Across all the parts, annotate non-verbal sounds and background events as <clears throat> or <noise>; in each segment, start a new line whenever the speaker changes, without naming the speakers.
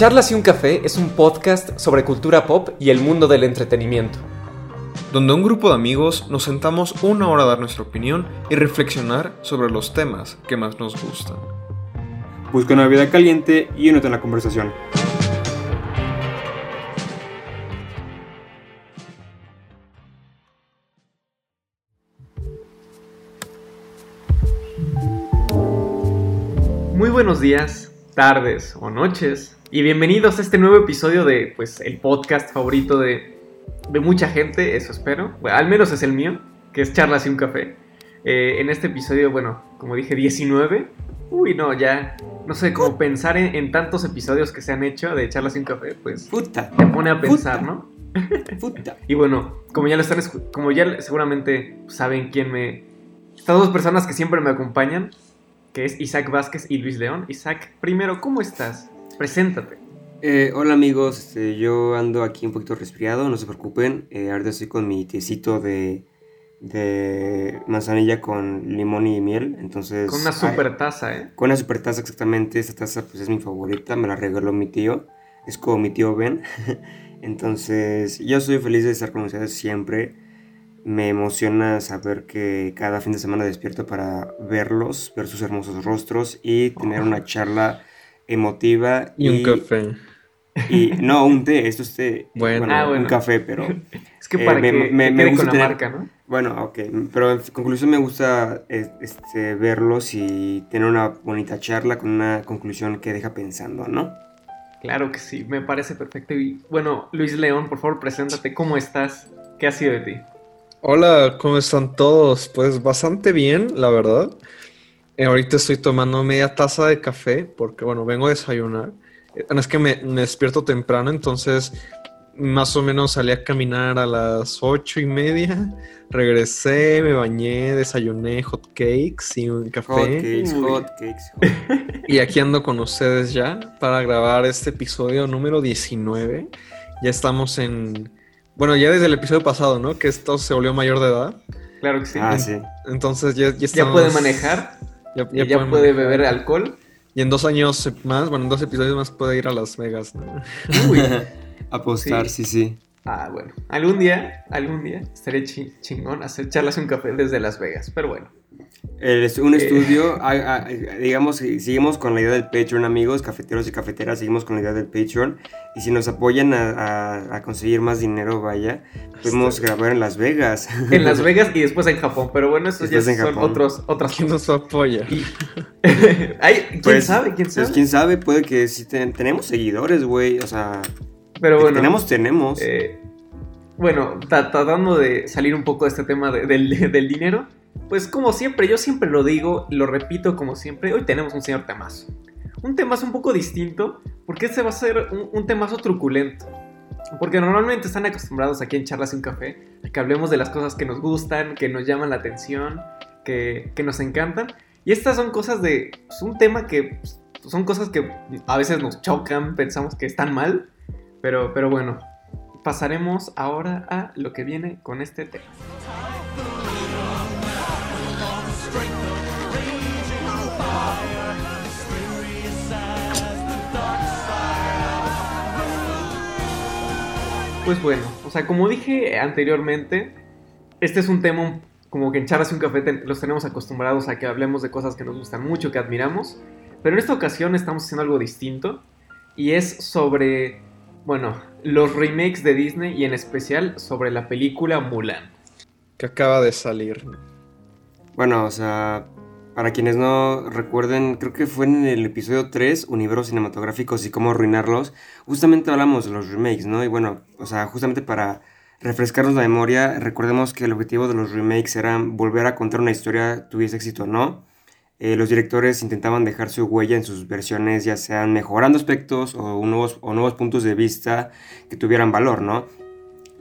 Charlas y un café es un podcast sobre cultura pop y el mundo del entretenimiento.
Donde un grupo de amigos nos sentamos una hora a dar nuestra opinión y reflexionar sobre los temas que más nos gustan.
Busca una vida caliente y únete en la conversación.
Muy buenos días, tardes o noches y bienvenidos a este nuevo episodio de pues el podcast favorito de, de mucha gente, eso espero. Bueno, al menos es el mío, que es Charlas y un café. Eh, en este episodio, bueno, como dije, 19. Uy, no, ya no sé cómo pensar en, en tantos episodios que se han hecho de Charlas y un café, pues
Puta.
te pone a pensar,
Puta.
¿no?
Puta. <laughs>
Y bueno, como ya lo están como ya seguramente saben quién me estas dos personas que siempre me acompañan, que es Isaac Vázquez y Luis León. Isaac, primero, ¿cómo estás? Preséntate.
Eh, hola amigos, este, yo ando aquí un poquito resfriado, no se preocupen. Eh, ahorita estoy con mi tecito de, de manzanilla con limón y miel. Entonces.
Con una
ay,
super taza, ¿eh?
con una super taza, exactamente. Esta taza pues, es mi favorita, me la regaló mi tío. Es como mi tío Ben. <laughs> Entonces, yo soy feliz de estar con ustedes siempre. Me emociona saber que cada fin de semana despierto para verlos, ver sus hermosos rostros y tener una charla emotiva.
Y un café.
Y no, un té, esto es té.
Bueno.
Ah, bueno.
un café, pero.
Es que
Eh,
para
me-
que,
me-
que
me
quede
gusta
con la
tener-
marca, ¿no?
Bueno, ok, pero en conclusión me gusta eh, este, verlos y tener una bonita charla con una conclusión que deja pensando, ¿no?
Claro que sí, me parece perfecto. Y bueno, Luis León, por favor, preséntate. ¿Cómo estás? ¿Qué ha sido de ti?
Hola, ¿cómo están todos? Pues bastante bien, la verdad. Eh, ahorita estoy tomando media taza de café porque, bueno, vengo a desayunar. Eh, Es que me, me despierto temprano, entonces más o menos salí a caminar a las ocho y media. Regresé, me bañé, desayuné hot cakes y un café.
Uy.
hotcakes. hot- <laughs>
Y aquí ando con ustedes ya para grabar este episodio número 19. Ya estamos en... Bueno, ya desde el episodio pasado, ¿no? Que esto se volvió mayor de edad.
Claro que sí.
Ah, sí.
Entonces ya, ya
ya
estamos...
puede manejar,
Ya,
ya,
ya puede manejar.
beber alcohol.
Y en dos años más, bueno, en dos episodios más puede ir a Las Vegas, ¿no?
Uy. <laughs>
Apostar, sí, sí.
Ah, bueno. Algún día, algún día estaría chi- chingón hacer charlas un café desde Las Vegas. Pero bueno.
El un
Eh.
estudio, digamos, si- seguimos con la idea del Patreon, amigos, cafeteros y cafeteras, seguimos con la idea del Patreon. Y si nos apoyan a, a- a conseguir más dinero, vaya, podemos grabar en Las Vegas.
En Las Vegas y después en Japón. Pero bueno, estos ya
Después en
son
Japón.
otros, otras
¿Quién nos apoya?
Y- <laughs> Ay, ¿Quién
Pues,
sabe? ¿Quién
pues,
sabe?
quién sabe, puede que ten- tenemos seguidores, güey. O sea,
Pero bueno.
tenemos, tenemos.
Eh, bueno, tra- tratando de salir un poco de este tema de- del, del dinero, pues como siempre, yo siempre lo digo, lo repito como siempre, hoy tenemos un señor temazo. Un temazo un poco distinto, porque este va a ser un, un temazo truculento. Porque normalmente están acostumbrados aquí en Charlas y un Café que hablemos de las cosas que nos gustan, que nos llaman la atención, que, que nos encantan. Y estas son cosas de... pues, un tema que pues, son cosas que a veces nos chocan, pensamos que están mal, pero, pero bueno, pasaremos ahora a lo que viene con este tema. Pues bueno, o sea, como dije anteriormente, este es un tema como que en Charlas y un Café ten- los tenemos acostumbrados a que hablemos de cosas que nos gustan mucho, que admiramos, pero en esta ocasión estamos haciendo algo distinto y es sobre, bueno, los remakes de Disney y en especial sobre la película Mulan.
Que acaba de salir.
Bueno, o sea, para quienes no recuerden, creo que fue en el episodio 3, Universos Cinematográficos y cómo arruinarlos, justamente hablamos de los remakes, ¿no? Y bueno, o sea, justamente para refrescarnos la memoria, recordemos que el objetivo de los remakes era volver a contar una historia, tuviese éxito o no. Eh, los directores intentaban dejar su huella en sus versiones, ya sean mejorando aspectos o nuevos, o nuevos puntos de vista que tuvieran valor, ¿no?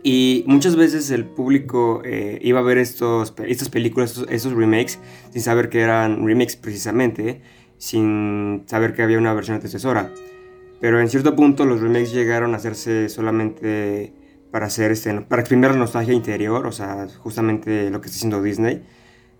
Y muchas veces el público eh, iba a ver estos, estas películas, estos, remakes, sin saber que eran remakes precisamente, sin saber que había una versión antecesora. Pero en cierto punto los remakes llegaron a hacerse solamente para hacer este, para exprimir la nostalgia interior, o sea, justamente lo que está haciendo Disney.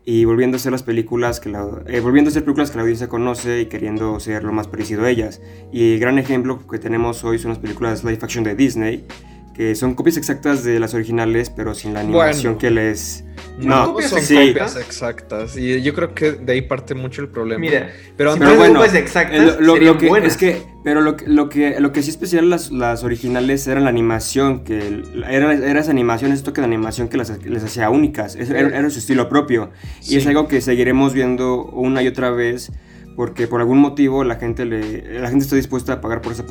y volviendo a ser las películas que la, eh, volviendo a ser películas que la audiencia conoce y queriendo ser lo más parecido a ellas. Y el gran ejemplo que tenemos hoy son las películas live action de Disney, que son copias exactas de las originales, pero sin la animación que les...
No, no son sí. copias exactas. Y yo creo que de ahí parte mucho el problema.
Mira, pero, pero bueno, exactas lo,
lo, que, es que, pero lo, lo, que, lo que sí especial las, las originales era la animación, que era, era esa animación, ese toque de animación que las, les hacía únicas. Era, era, su estilo propio. Y es algo que seguiremos viendo una y otra vez, porque por algún motivo la gente, le, la gente está dispuesta a pagar por esa...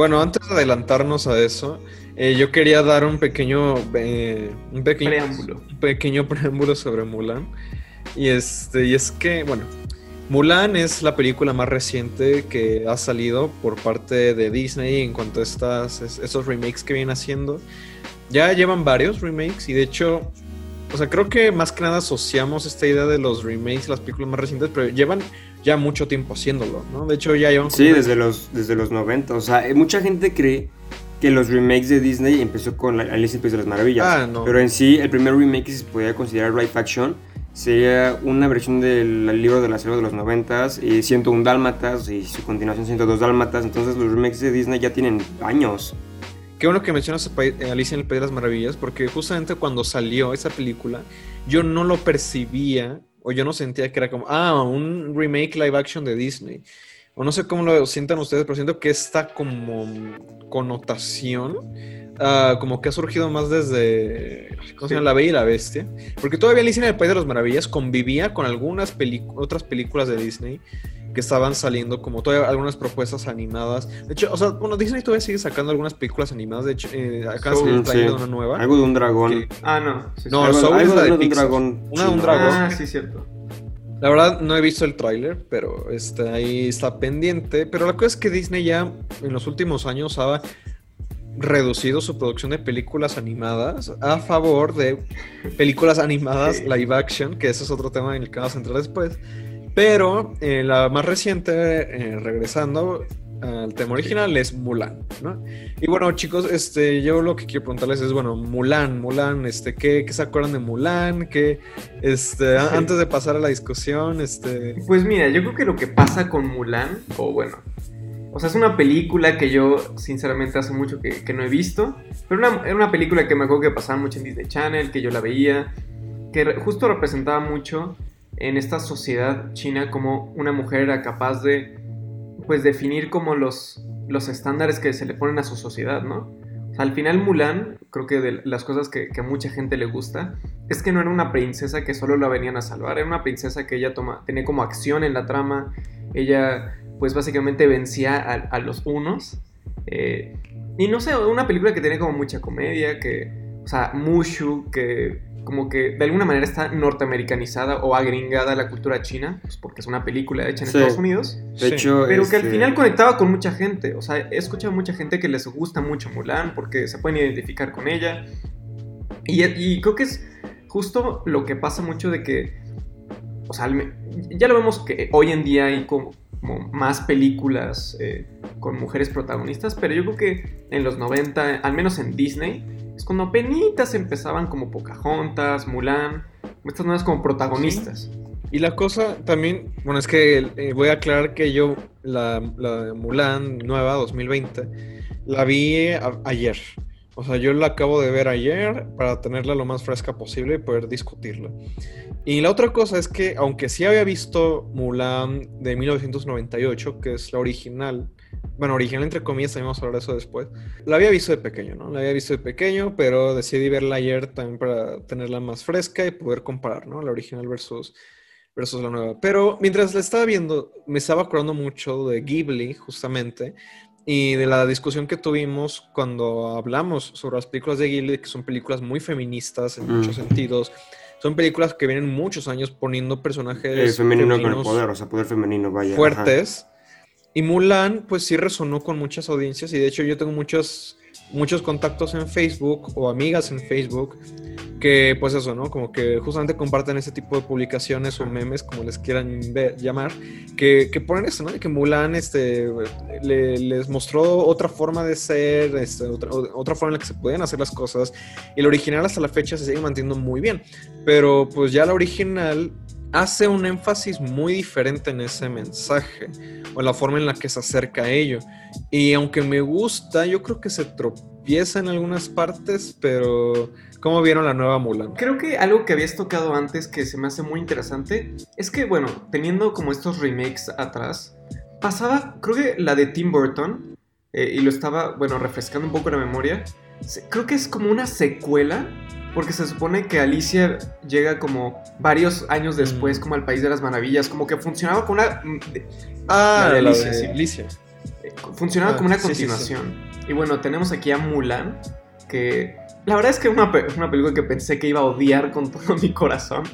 Bueno, antes de adelantarnos a eso, eh, yo quería dar un pequeño, eh, un pequeño
preámbulo.
Un pequeño <laughs> preámbulo sobre Mulan. Y este, y es que, bueno, Mulan es la película más reciente que ha salido por parte de Disney en cuanto a estas, esos remakes que vienen haciendo. Ya llevan varios remakes y de hecho, o sea, creo que más que nada asociamos esta idea de los remakes, las películas más recientes, pero llevan ya mucho tiempo haciéndolo, ¿no? De hecho, ya llevan...
Sí, desde los, desde los 90. O sea, eh, mucha gente cree que los remakes de Disney empezó con Alice en País de las Maravillas. Ah, no. Pero en sí, el primer remake que se podía considerar live action sería una versión del libro de la selva de los 90 y 101 Dálmatas y su continuación 102 Dálmatas. Entonces los remakes de Disney ya tienen años.
Qué bueno que mencionas Alicia en el País de las Maravillas, porque justamente cuando salió esa película, yo no lo percibía o yo no sentía que era como, ah, un remake live action de Disney. O no sé cómo lo sientan ustedes, pero siento que esta como connotación, uh, como que ha surgido más desde, ¿cómo se llama? La Bella y la Bestia. Porque todavía Alicia en el País de las Maravillas convivía con algunas otras películas de Disney que estaban saliendo como todavía algunas propuestas animadas. De hecho, o sea, bueno, Disney todavía sigue sacando algunas películas animadas. De hecho, eh, acá se está una nueva.
Algo de un dragón.
Ah, no.
no, algo,
algo de, un dragón.
Una de un dragón.
Ah, sí, cierto.
La verdad no he visto el tráiler, pero está ahí está pendiente. Pero la cosa es que Disney ya en los últimos años ha reducido su producción de películas animadas a favor de películas animadas live action, que ese es otro tema en el que vamos a entrar después. Pero eh, la más reciente, eh, regresando al tema original, es Mulan, ¿no? Y bueno, chicos, este, yo lo que quiero preguntarles es, bueno, Mulan, Mulan, este, ¿qué, qué se acuerdan de Mulan? ¿Qué, este, antes de pasar a la discusión, este...
Pues mira, yo creo que lo que pasa con Mulan, o bueno, o sea, es una película que yo, sinceramente, hace mucho que, que no he visto, pero una, era una película que me acuerdo que pasaba mucho en Disney Channel, que yo la veía, que justo representaba mucho en esta sociedad china como una mujer era capaz de pues definir como los, los estándares que se le ponen a su sociedad, ¿no? Al final Mulan, creo que de las cosas que, a mucha gente le gusta, es que no era una princesa que solo la venían a salvar, era una princesa que ella toma, tenía como acción en la trama, ella pues básicamente vencía a, los unos. Eh, y no sé, una película que tiene como mucha comedia, que, o sea, Mushu, que como que de alguna manera está norteamericanizada o agringada la cultura china, pues porque es una película hecha en Estados Unidos.
De hecho,
pero que al este final conectaba con mucha gente. O sea, he escuchado a mucha gente que les gusta mucho Mulan porque se pueden identificar con ella. Y, creo que es justo lo que pasa mucho de que, o sea, ya lo vemos que hoy en día hay como, más películas eh, con mujeres protagonistas, pero yo creo que en los 90, al menos en Disney, cuando penitas empezaban como Pocahontas, Mulan, estas nuevas como protagonistas.
Y la cosa también, bueno, es que eh, voy a aclarar que yo la, la Mulan nueva 2020 la vi ayer. O sea, yo la acabo de ver ayer para tenerla lo más fresca posible y poder discutirla. Y la otra cosa es que, aunque sí había visto Mulan de 1998, que es la original, bueno, original entre comillas, también vamos a hablar de eso después. La había visto de pequeño, ¿no? La había visto de pequeño, pero decidí verla ayer también para tenerla más fresca y poder comparar, ¿no? La original versus, versus la nueva. Pero mientras la estaba viendo, me estaba acordando mucho de Ghibli, justamente, y de la discusión que tuvimos cuando hablamos sobre las películas de Ghibli, que son películas muy feministas en muchos mm. sentidos. Son películas que vienen muchos años poniendo personajes.
Eh, femenino con el poder, o sea, poder femenino, vaya.
Fuertes. Y Mulan, pues sí resonó con muchas audiencias y de hecho yo tengo muchos muchos contactos en Facebook o amigas en Facebook que pues eso, ¿no? Como que justamente comparten ese tipo de publicaciones o memes, como les quieran llamar, que, que, ponen eso, ¿no? Que Mulan este, les mostró otra forma de ser, este, otra, otra, forma en la que se pueden hacer las cosas, y el original hasta la fecha se sigue manteniendo muy bien, pero pues ya la original hace un énfasis muy diferente en ese mensaje o la forma en la que se acerca a ello. Y aunque me gusta, yo creo que se tropieza en algunas partes, pero ¿Cómo vieron la nueva Mulan?
Creo que algo que habías tocado antes que se me hace muy interesante es que, bueno, teniendo como estos remakes atrás, pasaba, creo que la de Tim Burton, eh, y lo estaba, bueno, refrescando un poco la memoria, creo que es como una secuela, porque se supone que Alicia llega como varios años después, mm. como al País de las Maravillas, como que funcionaba como una... Mm,
ah, la de Alicia, sí. Alicia.
Funcionaba ah, como una continuación. y bueno, tenemos aquí a Mulan, que la verdad es que es una, una, película que pensé que iba a odiar con todo <laughs> mi corazón.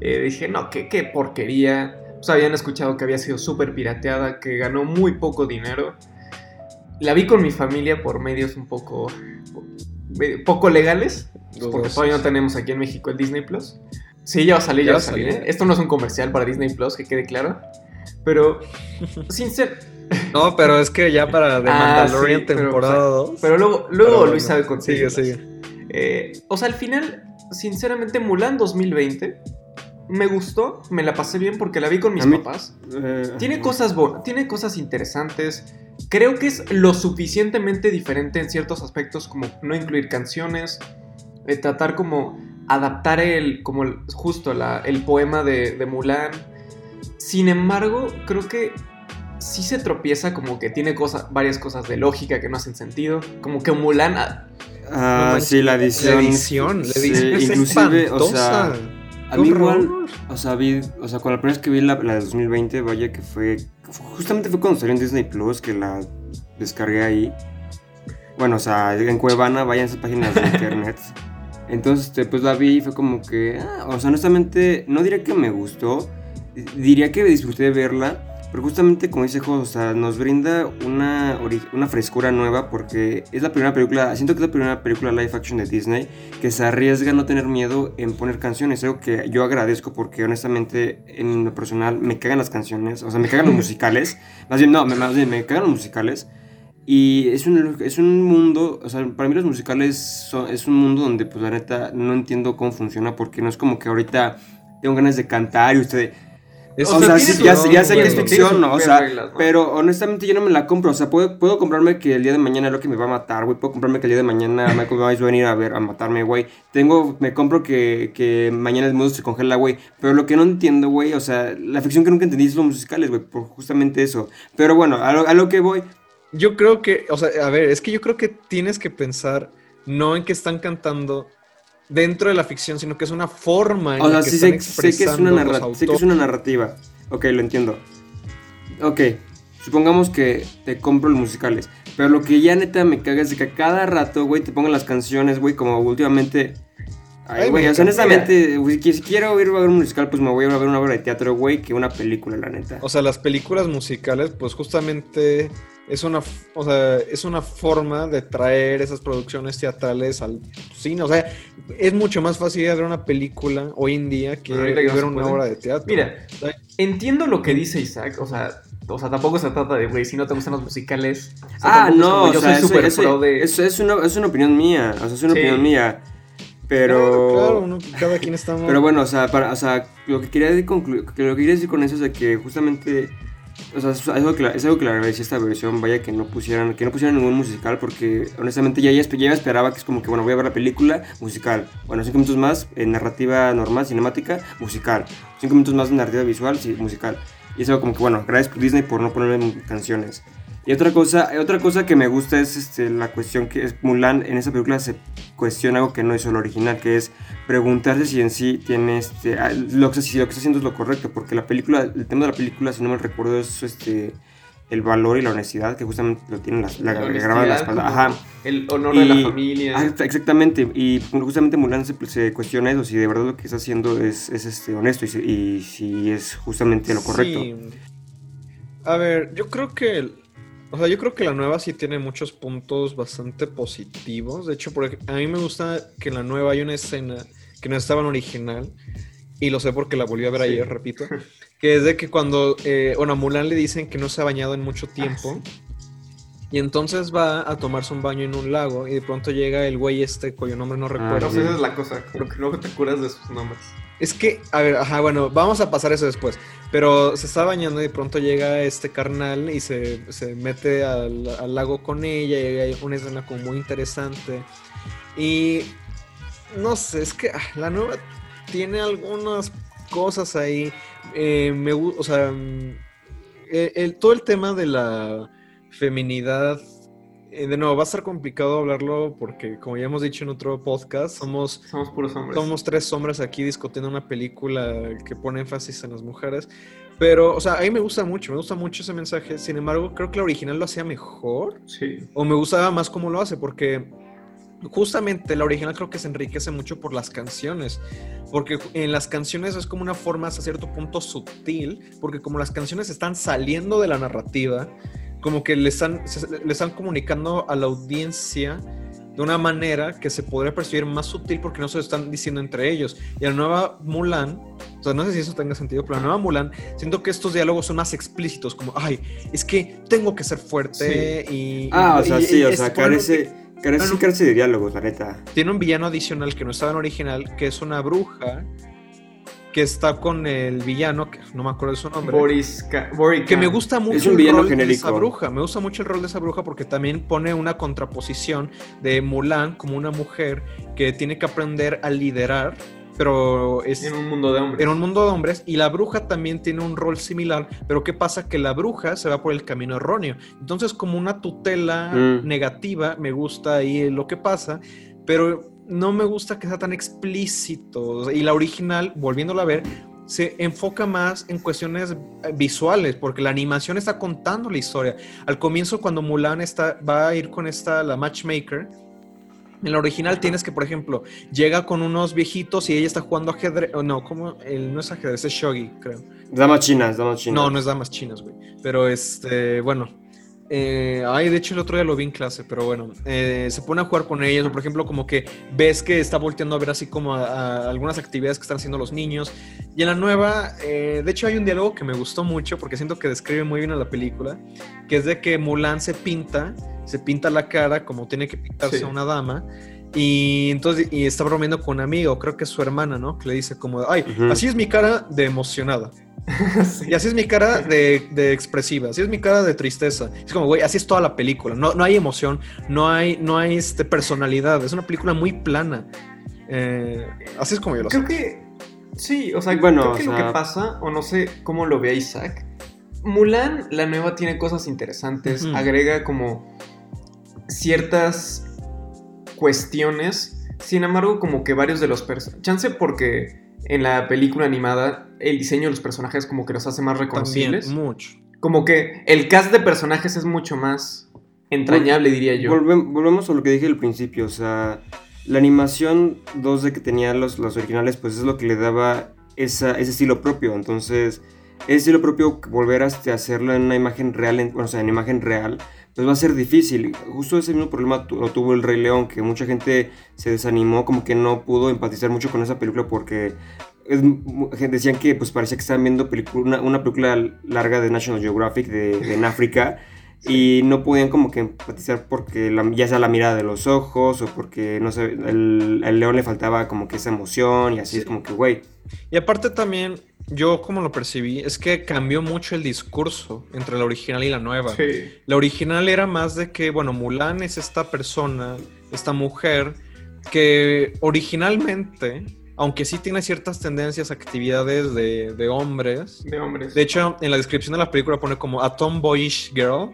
Eh, dije, no, qué, qué porquería. Pues habían escuchado que había sido súper pirateada, que ganó muy poco dinero. La vi con mi familia por medios un poco, poco legales, porque todavía no tenemos aquí en México el Disney Plus. Sí, ya va a salir, ya, va a salir. ¿eh? Esto no es un comercial para Disney Plus, que quede claro. Pero, <laughs> sin ser,
no, pero es que ya para The ah, Mandalorian temporada 2.
Pero, luego, luego Luis sabe conseguir. Sigue, sigue. Eh, o sea, al final, sinceramente, Mulan 2020 me gustó, me la pasé bien porque la vi con mis papás. Eh, tiene, cosas tiene cosas interesantes. Creo que es lo suficientemente diferente en ciertos aspectos como no incluir canciones, eh, tratar como adaptar el, como justo el poema de, de Mulan. Sin embargo, creo que sí se tropieza como que tiene cosas, varias cosas de lógica que no hacen sentido. Como que Mulan
Ah, sí, la edición.
La edición, la edición
inclusive, o sea, a mí igual, o sea, vi, o sea, con la primera vez que vi la, la, de 2020, vaya que fue, justamente fue cuando salió en Disney Plus que la descargué ahí. Bueno, o sea, en Cuevana, vayan a esas páginas de <laughs> internet. Entonces, este, pues la vi y fue como que, ah, o sea, honestamente, no diría que me gustó, diría que disfruté de verla, pero justamente como dice Jos, o sea, nos brinda una, una frescura nueva porque es la primera película, siento que es la primera película live action de Disney que se arriesga a no tener miedo en poner canciones, algo que yo agradezco porque honestamente en lo personal me cagan las canciones, o sea, me cagan los <laughs> musicales, más bien, no, más bien me cagan los musicales. Y es un, es un mundo, o sea, para mí los musicales es un mundo donde, pues la neta, no entiendo cómo funciona porque no es como que ahorita tengo ganas de cantar y usted o sea, sí, ya, sé que es ficción, ¿no? O sea, pero honestamente yo no me la compro. O sea, puedo, puedo comprarme que el día de mañana lo que me va a matar, güey. Puedo comprarme que el día de mañana <laughs> Michael Myers va a venir a ver, a matarme, güey. Tengo, me compro que, que mañana el mundo se congela, güey. Pero lo que no entiendo, güey, o sea, la ficción que nunca entendí es los musicales, güey, por justamente eso. Pero bueno, a lo, a lo que voy.
Yo creo que, o sea, a ver, es que yo creo que tienes que pensar no en que están cantando dentro de la ficción, sino que es una forma en la que están expresando
sé, que es una sé que es una narrativa. Ok, lo entiendo. Ok, supongamos que te compro los musicales. Pero lo que ya neta me caga es de que cada rato, güey, te pongan las canciones, güey, como últimamente. Ay, güey, o sea, honestamente, si quiero ir a ver un musical, pues me voy a ver una obra de teatro, güey, que una película, la neta.
O sea, las películas musicales, pues justamente es una, o sea, es una forma de traer esas producciones teatrales al cine. O sea, es mucho más fácil ver una película hoy en día que ver una obra de teatro.
Mira, entiendo lo que dice Isaac, o sea, o sea, tampoco se trata de, güey, si no te gustan los musicales.
ah, no, yo soy súper pro de. Eso es una, es una opinión mía, o sea, es una opinión mía. Pero.
Claro, cada quien está.
Pero bueno, o sea, para, o sea lo, que quería decir, lo que quería decir con eso es de que justamente o sea, es algo, que, es algo que le agradecí esta versión, vaya que no pusieran, que no pusieran ningún musical, porque honestamente ya, ya, esperaba que es como que, bueno, voy a ver la película, musical. Bueno, cinco minutos más en narrativa normal, cinemática, musical. Cinco minutos más narrativa visual, sí, musical. Y es algo como que, bueno, por Disney por no ponerle canciones. Y otra cosa, otra cosa que me gusta es este, la cuestión que es Mulan en esa película se cuestiona algo que no es el original, que es preguntarse si en sí tiene este, ah, lo que, si lo que está haciendo es lo correcto, porque la película, el tema de la película, si no me recuerdo, es este el valor y la honestidad que justamente lo tienen la, la, la, la espalda. Ajá.
El honor de la familia.
Ah, exactamente. Y justamente Mulan se, se, cuestiona eso, si de verdad lo que está haciendo es, es este, honesto y, y, si es justamente lo correcto.
A ver, yo creo que O sea, yo creo que la nueva sí tiene muchos puntos bastante positivos. De hecho, porque a mí me gusta que en la nueva hay una escena que no estaba en original. Y lo sé porque la volví a ver
Sí.
ayer, repito. <laughs> Que es de que cuando, eh, bueno, a Mulan le dicen que no se ha bañado en mucho
Ah,
tiempo. Y entonces va a tomarse un baño en un lago. Y de pronto llega el güey este, cuyo nombre no recuerdo.
Pero
sí.
esa es la cosa, como que luego te curas de sus nombres.
Es que, a ver, ajá, bueno, vamos a pasar eso después. Pero se está bañando y de pronto llega este carnal y se, se mete al, lago con ella y hay una escena como muy interesante. Y no sé, es que ah, la nueva tiene algunas cosas ahí. eh, me, o sea, mm, eh, el- todo el tema de la feminidad. Eh, de nuevo, va a estar complicado hablarlo porque, como ya hemos dicho en otro podcast, somos
Somos puros hombres.
somos tres hombres aquí discutiendo una película que pone énfasis en las mujeres. Pero, o sea, a mí me gusta mucho, me gusta mucho ese mensaje. Sin embargo, creo que la original lo hacía mejor.
Sí.
O me gustaba más cómo lo hace, porque justamente la original creo que se enriquece mucho por las canciones. Porque en las canciones es como una forma hasta cierto punto sutil, porque como las canciones están saliendo de la narrativa, como que le están, le están comunicando a la audiencia de una manera que se podría percibir más sutil porque no se lo están diciendo entre ellos. Y la nueva Mulan, o sea, no sé si eso tenga sentido, pero la nueva Mulan, siento que estos diálogos son más explícitos, como, ay, es que tengo que ser fuerte y...
Ah,
y-
o sea,
y-
sí,
y
o sea, carece, carece,
bueno.
sí carece de diálogos, la neta.
tiene un villano adicional que no estaba en original, que es una bruja que está con el villano, que no me acuerdo de su nombre.
Boris Ka-.
Que me gusta mucho
Es un
el
villano
rol de esa
genérico.
bruja. Me gusta mucho el rol de esa bruja porque también pone una contraposición de Mulan como una mujer que tiene que aprender a liderar, pero es
En un mundo de hombres.
en un mundo de hombres y la bruja también tiene un rol similar, pero ¿qué pasa? Que la bruja se va por el camino erróneo. Entonces, como una tutela
Mm.
negativa, me gusta ahí lo que pasa, pero no me gusta que sea tan explícito. Y la original, volviéndola a ver, se enfoca más en cuestiones eh, visuales, porque la animación está contando la historia. Al comienzo, cuando Mulan está, va a ir con esta, la matchmaker, en la original tienes que, por ejemplo, llega con unos viejitos y ella está jugando ajedrez. o no, como el, no es ajedrez, es shogi, creo.
Damas chinas, damas chinas.
No, no es damas chinas, güey. Pero este, bueno. Eh, ay, de hecho el otro día lo vi en clase, pero bueno, eh, se pone a jugar con ellos, o por ejemplo, como que ves que está volteando a ver así como a, a algunas actividades que están haciendo los niños. Y en la nueva, eh, de hecho hay un diálogo que me gustó mucho porque siento que describe muy bien a la película, que es de que Mulan se pinta, se pinta la cara como tiene que pintarse
Sí.
una dama. Y entonces, y está bromeando con un amigo, creo que es su hermana, ¿no? Que le dice como, ay,
Ujú.
así es mi cara de emocionada. <laughs>
Sí.
Y así es mi cara de, de expresiva, así es mi cara de tristeza. Es como, güey, así es toda la película. No, no hay emoción, no hay, no hay este, personalidad. Es una película muy plana. Eh, así es como yo lo sé.
Creo que. Sí, o sea,
Bueno,
creo
o
que lo que pasa, o no sé cómo lo ve Isaac. Mulan, la nueva, tiene cosas interesantes. Agrega como ciertas cuestiones. Sin embargo, como que varios de los personajes. Chance porque en la película animada el diseño de los personajes como que los hace más
También,
reconocibles.
mucho.
Como que el cast de personajes es mucho más entrañable, diría yo.
Volvem- volvemos a lo que dije al principio, o sea, la animación 2D que tenían los, los originales, pues es lo que le daba esa, ese estilo propio. Entonces, ese estilo propio, volver a este, hacerlo en una imagen real, en, bueno, o sea, en imagen real, pues va a ser difícil. Justo ese mismo problema tu- lo tuvo el Rey León, que mucha gente se desanimó, como que no pudo empatizar mucho con esa película porque es decían que pues parecía que estaban viendo una, una película larga de National Geographic de, de en África <laughs> y no podían como que empatizar porque la- ya sea la mirada de los ojos o porque no sé el, al león le faltaba como que esa emoción y así
Sí.
es como que güey
Y aparte también, yo como lo percibí, es que cambió mucho el discurso entre la original y la nueva.
Sí.
La original era más de que, bueno, Mulan es esta persona, esta mujer, que originalmente, aunque sí tiene ciertas tendencias, actividades de, de hombres,
De hombres.
de hecho, en la descripción de la película pone como a tomboyish girl.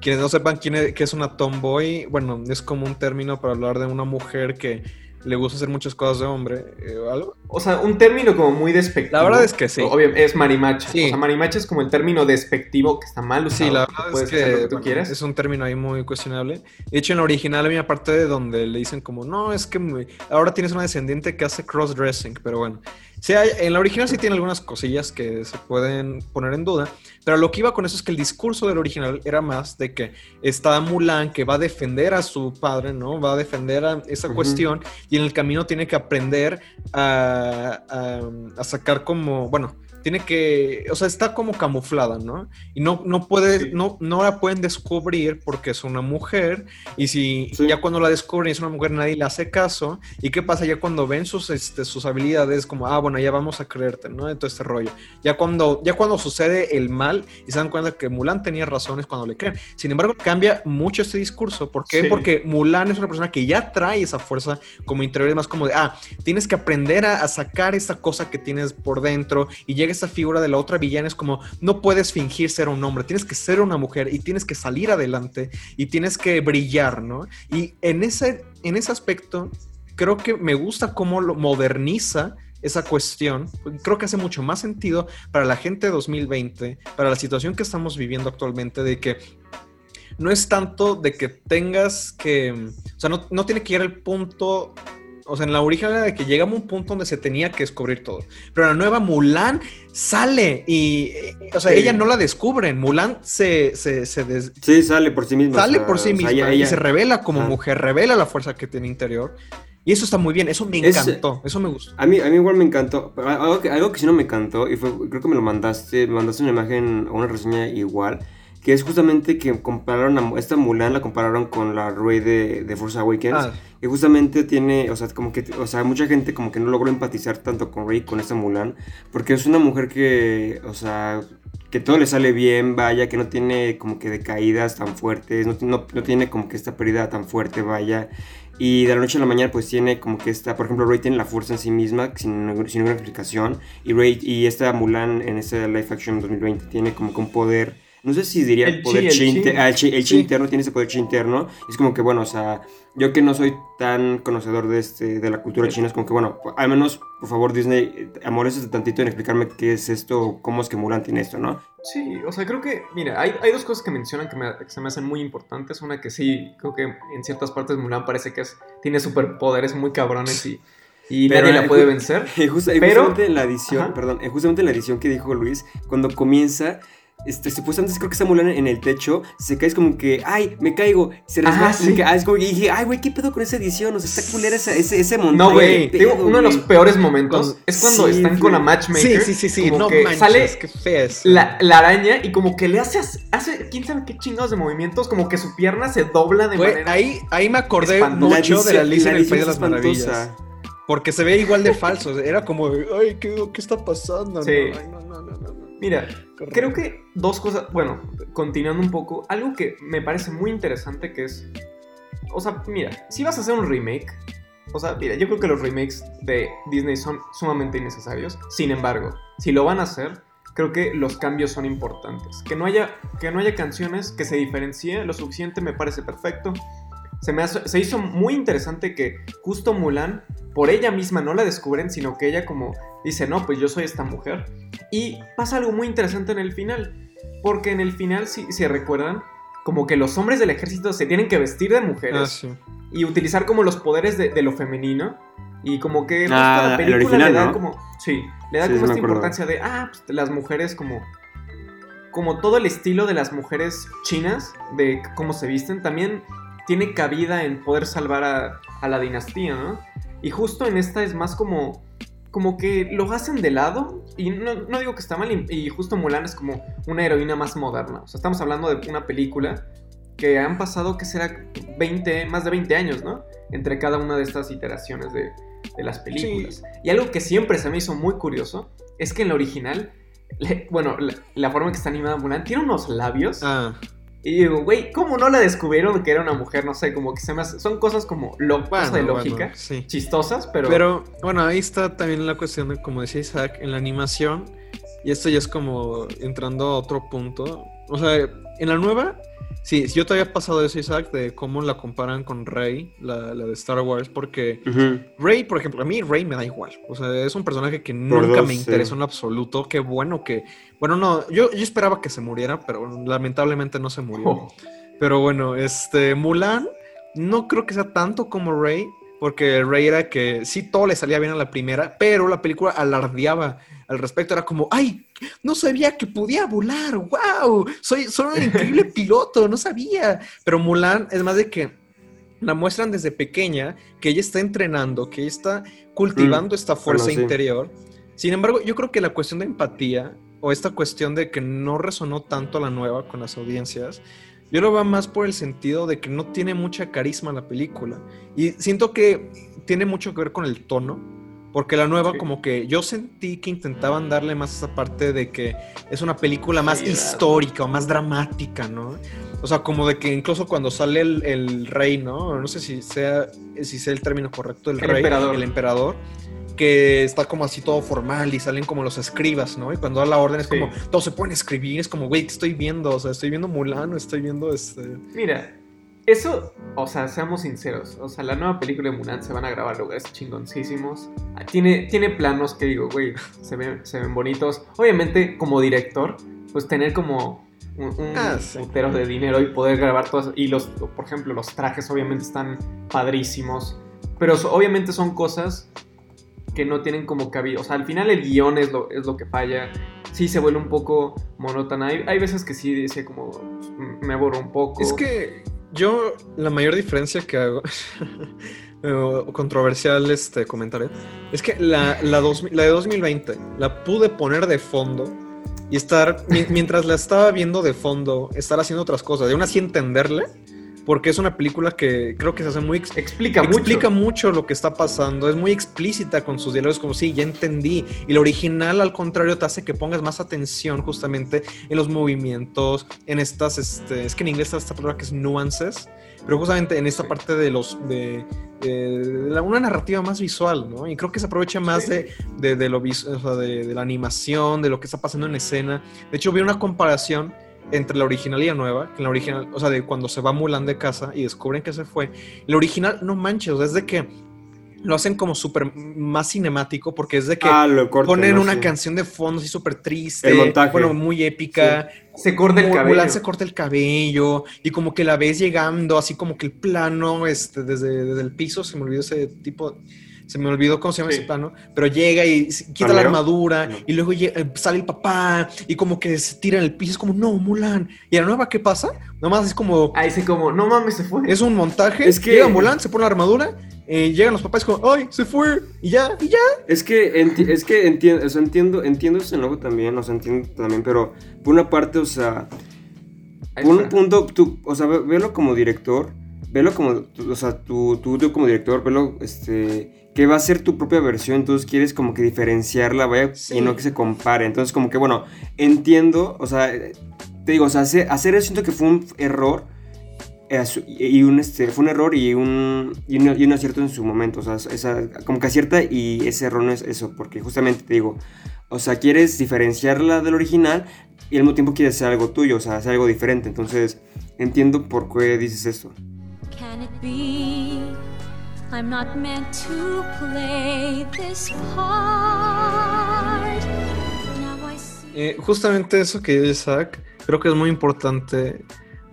Quienes no sepan quién es, qué es una tomboy, bueno, es como un término para hablar de una mujer que le gusta hacer muchas cosas de hombre. eh, o algo.
O sea, un término como muy despectivo.
La verdad es que sí.
Obvio, es marimacha.
Sí.
O sea, marimacha es como el término despectivo que está mal usado.
Sí, la verdad
puedes
es que
lo que tú
bueno, es un término ahí muy cuestionable. De hecho, en la original había una parte de donde le dicen como, no, es que ahora tienes una descendiente que hace crossdressing, pero bueno. Sí, hay- en la original sí tiene algunas cosillas que se pueden poner en duda, pero lo que iba con eso es que el discurso del original era más de que está Mulan que va a defender a su padre, ¿no? Va a defender a esa cuestión y en el camino tiene que aprender a, a- a sacar como, bueno, tiene que, o sea, está como camuflada, ¿no? Y no, no puede,
Sí.
no, no la pueden descubrir porque es una mujer y si
Sí.
ya cuando la descubren es una mujer nadie le hace caso y qué pasa ya cuando ven sus, este, sus habilidades como, ah, bueno, ya vamos a creerte, ¿no? De todo este rollo. Ya cuando, ya cuando sucede el mal y se dan cuenta que Mulan tenía razones cuando le creen. Sin embargo, cambia mucho este discurso. ¿Por qué?
Sí.
Porque Mulan es una persona que ya trae esa fuerza como interior, es más como de, ah, tienes que aprender a, a sacar esa cosa que tienes por dentro y llega esa figura de la otra villana, es como, no puedes fingir ser un hombre, tienes que ser una mujer y tienes que salir adelante y tienes que brillar, ¿no? Y en ese, en ese aspecto, creo que me gusta cómo lo moderniza esa cuestión, creo que hace mucho más sentido para la gente de 2020, para la situación que estamos viviendo actualmente, de que no es tanto de que tengas que, o sea, no, no tiene que llegar el punto, o sea, en la original era de que llegamos a un punto donde se tenía que descubrir todo, pero la nueva Mulan sale y, o sea,
Sí.
ella no la descubren, Mulan se, se, se des-
Sí, sale por sí misma.
sale
o sea,
por sí
o sea,
misma
ella-
y
ella-
se revela como
Ajá.
mujer, revela la fuerza que tiene interior. Y eso está muy bien, eso me
Es-
encantó, eso me gustó.
A mí, a mí igual me encantó. pero Algo que, algo que sí no me encantó, y fue, creo que me lo mandaste, me mandaste una imagen una reseña igual, que es justamente que compararon a esta Mulan, la compararon con la Rey de, de Force Awakens.
Ah,
Y justamente tiene, o sea, como que, o sea, mucha gente como que no logró empatizar tanto con Rey, con esta Mulan, porque es una mujer que, o sea, que todo le sale bien, vaya, que no tiene como que decaídas tan fuertes, no, no, no tiene como que esta pérdida tan fuerte, vaya. Y de la noche a la mañana pues tiene como que esta, por ejemplo, Rey tiene la fuerza en sí misma sin, sin ninguna explicación. Y Rey, y esta Mulan en este live action 2020 tiene como que un poder, no sé si diría
El chi,
poder
el
chi, ah, el chi, el chi
Sí.
interno, tiene ese poder chi interno. Es como que bueno, o sea, yo que no soy tan conocedor de, este, de la cultura china, es como que bueno, al menos por favor Disney, amores tantito en explicarme qué es esto, cómo es que Mulan tiene esto, ¿no?
Sí, o sea, creo que, mira, hay, hay dos cosas que mencionan que, me- que se me hacen muy importantes. Una que sí, creo que en ciertas partes Mulan parece que es, tiene superpoderes muy cabrones y, y
Pero,
nadie la puede vencer. <laughs> Pero-
justamente en la edición,
Ajá.
perdón, eh, justamente en la edición que dijo Luis, cuando comienza, este, supuestamente creo que está Mulan en el techo, se cae es como que, ay, me caigo, se resbala, como
sí.
que, ah, es como que dije, ay, güey, ¿qué pedo con esa edición? O sea, está culera esa- ese, ese montaje.
No, güey,
pedo,
uno de los peores momentos
Con-
es cuando
sí,
están con la matchmaker.
Sí, sí, sí, sí,
como
no
que
manches,
sale
qué fea es.
la, la araña y como que le hace, hace, quién sabe qué chingados de movimientos, como que su pierna se dobla de
Güey,
manera...
ahí, ahí me acordé
espantosa.
mucho de la Alicia en el País de las. Maravillas. Porque se ve igual de falso. Era como, ay, ¿qué, qué está pasando?
Sí.
No, ay, no, no, no, no.
Mira,
Qué
Creo que dos cosas, bueno, continuando un poco, algo que me parece muy interesante que es, o sea, mira, si vas a hacer un remake, o sea, mira, yo creo que los remakes de Disney son sumamente innecesarios, sin embargo, si lo van a hacer, creo que los cambios son importantes, que no haya, que no haya canciones que se diferencien lo suficiente me parece perfecto. Se, me hace- se hizo muy interesante que justo Mulan, por ella misma no la descubren, sino que ella como dice, no, pues yo soy esta mujer. Y pasa algo muy interesante en el final. Porque en el final, si, si recuerdan, como que los hombres del ejército se tienen que vestir de mujeres
Ah, sí.
y utilizar como los poderes de, de lo femenino. Y como que justo
Ah,
la
el
película
original,
le da
¿no?
como. Sí, le da
Sí,
como esta importancia de. Ah, pues las mujeres como. Como todo el estilo de las mujeres chinas, de cómo se visten, también tiene cabida en poder salvar a, a la dinastía, ¿no? Y justo en esta es más como. Como que lo hacen de lado. Y no, no digo que está mal. Y, y justo Mulan es como una heroína más moderna. O sea, estamos hablando de una película que han pasado, que será 20, más de 20 años, ¿no? Entre cada una de estas iteraciones de, de las películas. Y algo que siempre se me hizo muy curioso es que en la original, le- bueno, la, la forma en que está animada Mulan tiene unos labios.
Ah,
Y digo, güey, ¿cómo no la descubrieron que era una mujer? No sé, como que se me hace- Son cosas como lo, cosas
bueno,
de
bueno,
lógica,
sí.
chistosas, pero.
Pero bueno, ahí está también la cuestión de, como decía Isaac, en la animación. Y esto ya es como entrando a otro punto. O sea, en la nueva, sí, yo te había pasado eso, Isaac, de cómo la comparan con Rey, la, la de Star Wars, porque. Rey, por ejemplo, a mí Rey me da igual. O sea, es un personaje que
Por
nunca
dos,
me
sí.
interesó en absoluto. Qué bueno que. Bueno, no, yo, yo esperaba que se muriera, pero lamentablemente no se murió.
Oh,
Pero bueno, este Mulan no creo que sea tanto como Rey, porque el rey era que sí, todo le salía bien a la primera, pero la película alardeaba al respecto. Era como, ay, no sabía que podía volar, wow, soy, soy un increíble <laughs> piloto, no sabía. Pero Mulan es más de que la muestran desde pequeña, que ella está entrenando, que ella está cultivando
Mm,
esta fuerza
bueno, sí.
interior. Sin embargo, yo creo que la cuestión de empatía o esta cuestión de que no resonó tanto la nueva con las audiencias, yo lo veo más por el sentido de que no tiene mucha carisma la película. Y siento que tiene mucho que ver con el tono, porque la nueva
Sí.
como que yo sentí que intentaban darle más esa parte de que es una película más
Sí,
histórica o más dramática, ¿no? O sea, como de que incluso cuando sale el, el rey, ¿no? No sé si sea, si sea el término correcto, el,
El
rey,
emperador.
el emperador, que está como así todo formal y salen como los escribas, ¿no? Y cuando da la orden es
Sí.
como, todos se pueden escribir, es como, güey, ¿qué estoy viendo? O sea, estoy viendo Mulan, o estoy viendo este...
Mira, eso, o sea, seamos sinceros. O sea, la nueva película de Mulan se van a grabar lugares chingoncísimos. Tiene, tiene planos que digo, güey, se ven, se ven bonitos. Obviamente, como director, pues tener como un, un
Ah, sí.
putero de dinero y poder grabar todas. Y los, por ejemplo, los trajes obviamente están padrísimos. Pero obviamente son cosas que no tienen como cabida. O sea, al final el guion es lo, es lo que falla. Sí se vuelve un poco monótona. Hay, hay veces que sí dice como "Mm, me aburro un poco.
Es que yo, la mayor diferencia que hago, <laughs> controversial este comentario, es que la, la, dos- la de 2020 la pude poner de fondo y estar, mi- mientras la estaba viendo de fondo, estar haciendo otras cosas, y aún así entenderle, porque es una película que creo que se hace muy... ex-
explica,
explica
mucho.
mucho lo que está pasando, es muy explícita con sus diálogos, como sí, ya entendí. Y la original, al contrario, te hace que pongas más atención justamente en los movimientos, en estas, este, es que en inglés está esta palabra que es nuances, pero justamente en esta
Sí.
parte de los, de, de la- una narrativa más visual, ¿no? Y creo que se aprovecha más
Sí.
de, de, de lo o sea, de, de la animación, de lo que está pasando en escena. De hecho, vi una comparación entre la original y la nueva, que en la original, o sea, de cuando se va Mulan de casa y descubren que se fue, la original, no manches, o sea, es de que lo hacen como súper más cinemático, porque es de que
Ah,
ponen
¿no?
una
Sí.
canción de fondo así súper triste,
El montaje.
bueno, muy épica.
Se corta el cabello.
Mulan se corta el cabello y como que la ves llegando, así como que el plano, este, desde, desde el piso, se me olvidó ese tipo, se me olvidó cómo se llama
Sí.
ese plano, pero llega y quita la armadura
No.
y luego sale el papá y como que se tira en el piso, es como, no, Mulan. ¿Y a la nueva qué pasa? Nomás es como,
Ahí se como, no mames, se fue.
es un montaje,
Es que-
llega Mulan, se pone la armadura, eh, llegan los papás como, ay, se fue, y ya, y ya.
Es que, es que entiendo, o sea, entiendo, entiendo ese enojo también, o sea, entiendo también, pero por una parte, o sea, por un punto, tú, o sea, ve- velo como director, velo como, o sea, tú, tú, tú como director, velo, este, que va a ser tu propia versión, entonces quieres como que diferenciarla, vaya,
Sí.
y no que se compare, entonces como que, bueno, entiendo, o sea, te digo, o sea, hacer, hacer eso siento que fue un error, eh, y un, este, fue un error y un, y un, y un acierto en su momento, o sea, esa, como que acierta y ese error no es eso, porque justamente te digo, o sea, quieres diferenciarla del original y al mismo tiempo quieres hacer algo tuyo, o sea, hacer algo diferente, entonces entiendo por qué dices esto.
Can it be I'm not meant to play this part? Now I see.
Eh, justamente eso que dice Isaac, creo que es muy importante,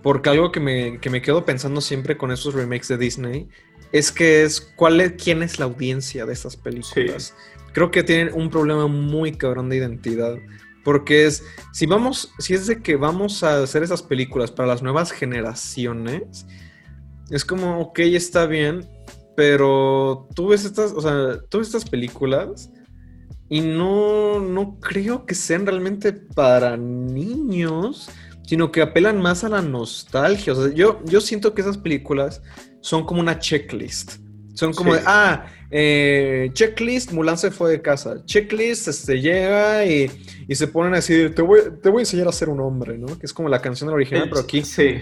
porque algo que me, que me quedo pensando siempre con esos remakes de Disney es que es cuál es, quién es la audiencia de estas películas. Creo que tienen un problema muy cabrón de identidad. Porque es, si vamos, si es de que vamos a hacer esas películas para las nuevas generaciones, es como, ok, está bien, pero tú ves estas, o sea, tú ves estas películas y no, no creo que sean realmente para niños, sino que apelan más a la nostalgia. O sea, yo, yo siento que esas películas son como una checklist. Son como
Sí.
de, ah, eh, checklist, Mulan se fue de casa. Checklist, este, llega y, y se ponen a decir, te voy, te voy a enseñar a ser un hombre, ¿no? Que es como la canción original, pero aquí
Sí.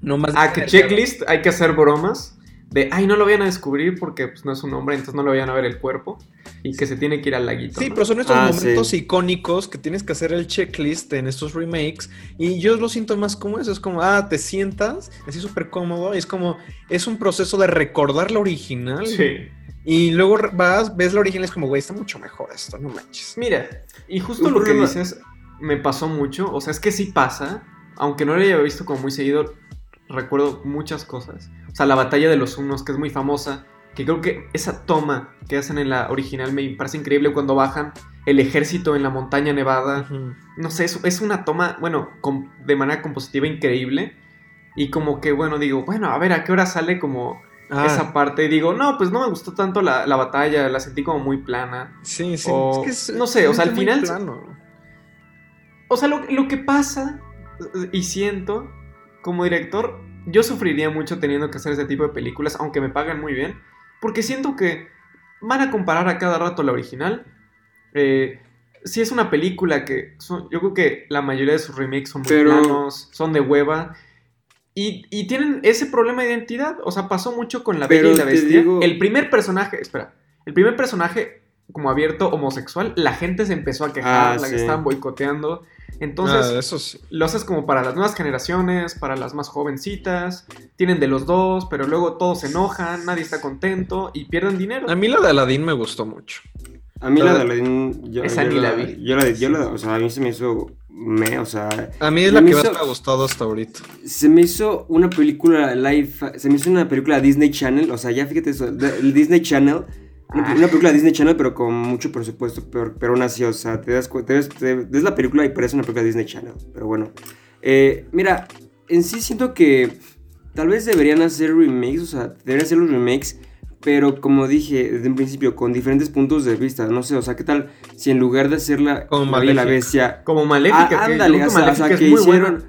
no más.
Ah, que checklist, hay que hacer bromas. De, ay, no lo vayan a descubrir porque pues, no es un hombre, entonces no le vayan a ver el cuerpo. Y que se tiene que ir al laguito.
Sí,
¿no?
pero son estos
Ah,
momentos
sí.
icónicos que tienes que hacer el checklist en estos remakes. Y yo lo siento más como eso. Es como, ah, te sientas así súper cómodo. Y es como, es un proceso de recordar la original.
Sí.
Y luego vas, ves la original y es como, güey, está mucho mejor esto, no manches.
Mira, y justo
Un
lo que dices me pasó mucho. O sea, es que sí pasa. Aunque no lo haya visto como muy seguido, recuerdo muchas cosas. O sea, la batalla de los unos, que es muy famosa. que creo que esa toma que hacen en la original me parece increíble cuando bajan el ejército en la montaña nevada. No sé, es, es una toma, bueno, de manera compositiva increíble. Y como que, bueno, digo, bueno, a ver, ¿a qué hora sale como
Ah,
esa parte? Y digo, no, pues no me gustó tanto la, la batalla, la sentí como muy plana.
sí, sí.
o-
es que es-
no sé, o sea, al final-
plano.
O sea, lo, lo que pasa y siento como director, yo sufriría mucho teniendo que hacer ese tipo de películas, aunque me pagan muy bien, porque siento que van a comparar a cada rato la original. Eh, si es una película que son- yo creo que la mayoría de sus remakes son muy
Pero-
planos, son de hueva. Y, y tienen ese problema de identidad. O sea, pasó mucho con La Bella y la Bestia.
digo-
El primer personaje, espera, el primer personaje como abierto homosexual, la gente se empezó a quejar,
Ah,
la que estaban boicoteando. Entonces,
Ah, eso sí.
lo haces como para las nuevas generaciones, para las más jovencitas, tienen de los dos, pero luego todos se enojan, nadie está contento y pierden dinero.
A mí la de Aladdin me gustó mucho.
A mí la de
Pero-
Aladdin, yo,
Esa
yo
ni la vi.
Yo la, yo la- o sea, a mí se me hizo me, o sea,
A mí es la que más me ha gustado hasta ahorita.
se me hizo una película live, se me hizo una película Disney Channel, o sea, ya fíjate eso, de- el Disney Channel,
Ah.
una película Disney Channel, pero con mucho presupuesto, pero, pero aún así, o sea, te das cu- te ves, ves la película y parece una película Disney Channel, pero bueno. Eh, mira, en sí siento que tal vez deberían hacer remakes, o sea, deberían hacer los remakes, pero como dije desde un principio, con diferentes puntos de vista, no sé, o sea, ¿qué tal si en lugar de hacerla
Como
La Bella. Bestia,
Como Maléfica,
Ah,
que
ándale, o sea, o
Maléfica
sea,
es
que
muy
hicieron.
buena.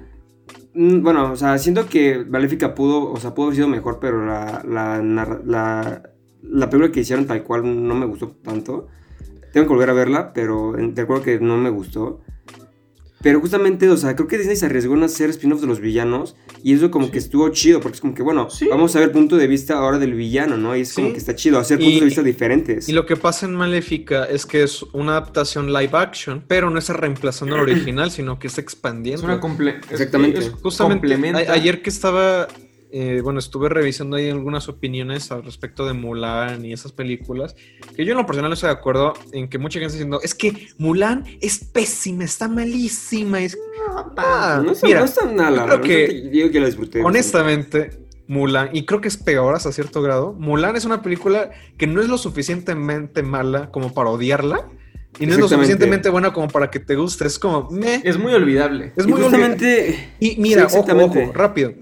Mm, Bueno, o sea, siento que Maléfica pudo, o sea, pudo haber sido mejor, pero la, la, la, la película que hicieron tal cual no me gustó tanto. Tengo que volver a verla, pero en- te acuerdo que no me gustó. Pero justamente, o sea, creo que Disney se arriesgó en hacer spin-offs de los villanos. Y eso como que estuvo chido, porque es como que, bueno,
Sí.
vamos a ver el punto de vista ahora del villano, ¿no? Y es como que está chido, hacer
Y-
puntos de vista diferentes.
Y lo que pasa en Maléfica es que es una adaptación live action, pero no es reemplazando el <clears throat> original, sino que es expandiendo.
Es una comple es-
Exactamente.
es-
Justamente
complementa.
a- ayer que estaba, eh, bueno, estuve revisando ahí algunas opiniones al respecto de Mulan y esas películas, que yo en lo personal no estoy de acuerdo en que mucha gente está diciendo, es que Mulan es pésima, está malísima. Es... Ah,
no, está,
mira,
no está nada,
yo creo que-
digo que la disfruté.
Honestamente, Mulan, y creo que es peor hasta cierto grado, Mulan es una película que no es lo suficientemente mala como para odiarla, y no es lo suficientemente buena como para que te guste. Es como, meh.
Es muy olvidable.
Es muy olvidable. Y mira,
Sí,
ojo, ojo, rápido.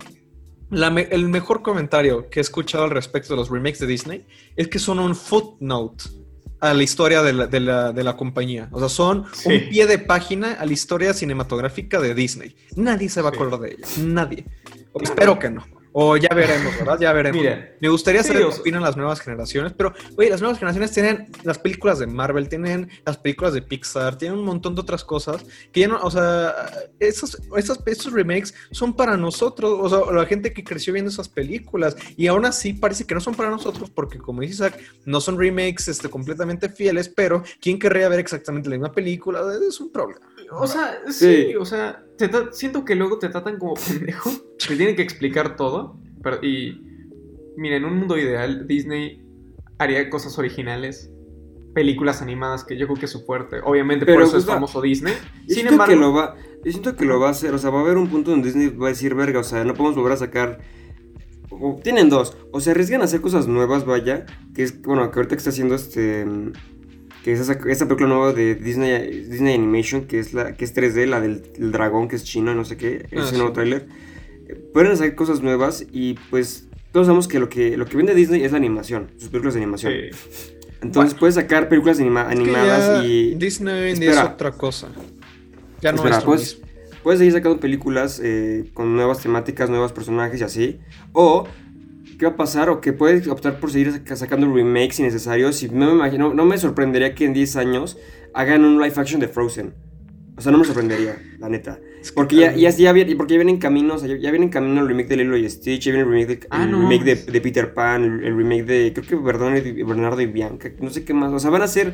La me- el mejor comentario que he escuchado al respecto de los remakes de Disney es que son un footnote a la historia de la, de la- de la compañía. O sea, son
Sí.
un pie de página a la historia cinematográfica de Disney. Nadie se va a
Sí.
acordar de ella. Nadie. Espero que no. O ya veremos, ¿verdad? Ya veremos.
Mira.
Me gustaría saber qué opinan las nuevas generaciones, pero, oye, las nuevas generaciones tienen las películas de Marvel, tienen las películas de Pixar, tienen un montón de otras cosas que ya no, o sea, esos, esos, esos remakes son para nosotros, o sea, la gente que creció viendo esas películas, y aún así parece que no son para nosotros, porque como dice Isaac, no son remakes este, completamente fieles, pero ¿quién querría ver exactamente la misma película? Es un problema.
O sea, sí,
Sí.
o sea, te siento que luego te tratan como pendejo. <laughs> Te tienen que explicar todo. Pero, y mira, en un mundo ideal, Disney haría cosas originales. Películas animadas, que yo creo que es su fuerte. Obviamente,
Pero
por eso es famoso Disney.
Yo
Sin embargo,
que lo va, yo siento que lo va a hacer, o sea, va a haber un punto donde Disney va a decir, verga, o sea, no podemos volver a sacar... tienen dos, o se arriesgan a hacer cosas nuevas, vaya, que es, bueno, que ahorita que está haciendo este... Que es esa, esa película nueva de Disney, Disney Animation, que es la que es 3D, la del, dragón que es chino, no sé qué,
Ah,
ese
sí.
nuevo tráiler. Pueden hacer cosas nuevas y pues todos sabemos que lo que lo que vende Disney es la animación, sus películas de animación.
sí.
Entonces puedes sacar películas anima-
Es que
animadas y
Disney día es
Espera.
otra cosa. Ya no
Espera,
es lo
pues,
mismo.
puedes seguir sacando películas eh, con nuevas temáticas, nuevos personajes y así. O, ¿qué va a pasar? O que puedes optar por seguir saca- sacando remakes innecesarios. Y no me imagino, no me sorprendería que en 10 años hagan un live action de Frozen. O sea, no me sorprendería, la neta. Porque ya, ya, ya, vi- porque ya vienen caminos, ya, ya vienen camino el remake de Lilo y Stitch, ya viene el remake de,
Ah,
el
no
remake de, de Peter Pan, el, el remake de, creo que Bernardo y, Bernardo y Bianca, no sé qué más. O sea, van a hacer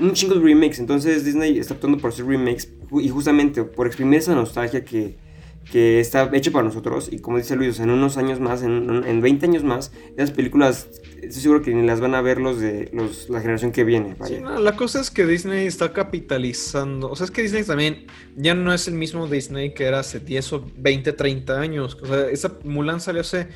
un chingo de remakes. Entonces Disney está optando por hacer remakes y justamente por exprimir esa nostalgia que, que está hecha para nosotros. Y como dice Luis, en unos años más, en, en 20 años más, esas películas, estoy seguro que ni las van a ver los de los, la generación que viene.
Sí, no, la cosa es que Disney está capitalizando. O sea, es que Disney también ya no es el mismo Disney que era hace 10 o 20, 30 años. O sea, esa Mulan salió hace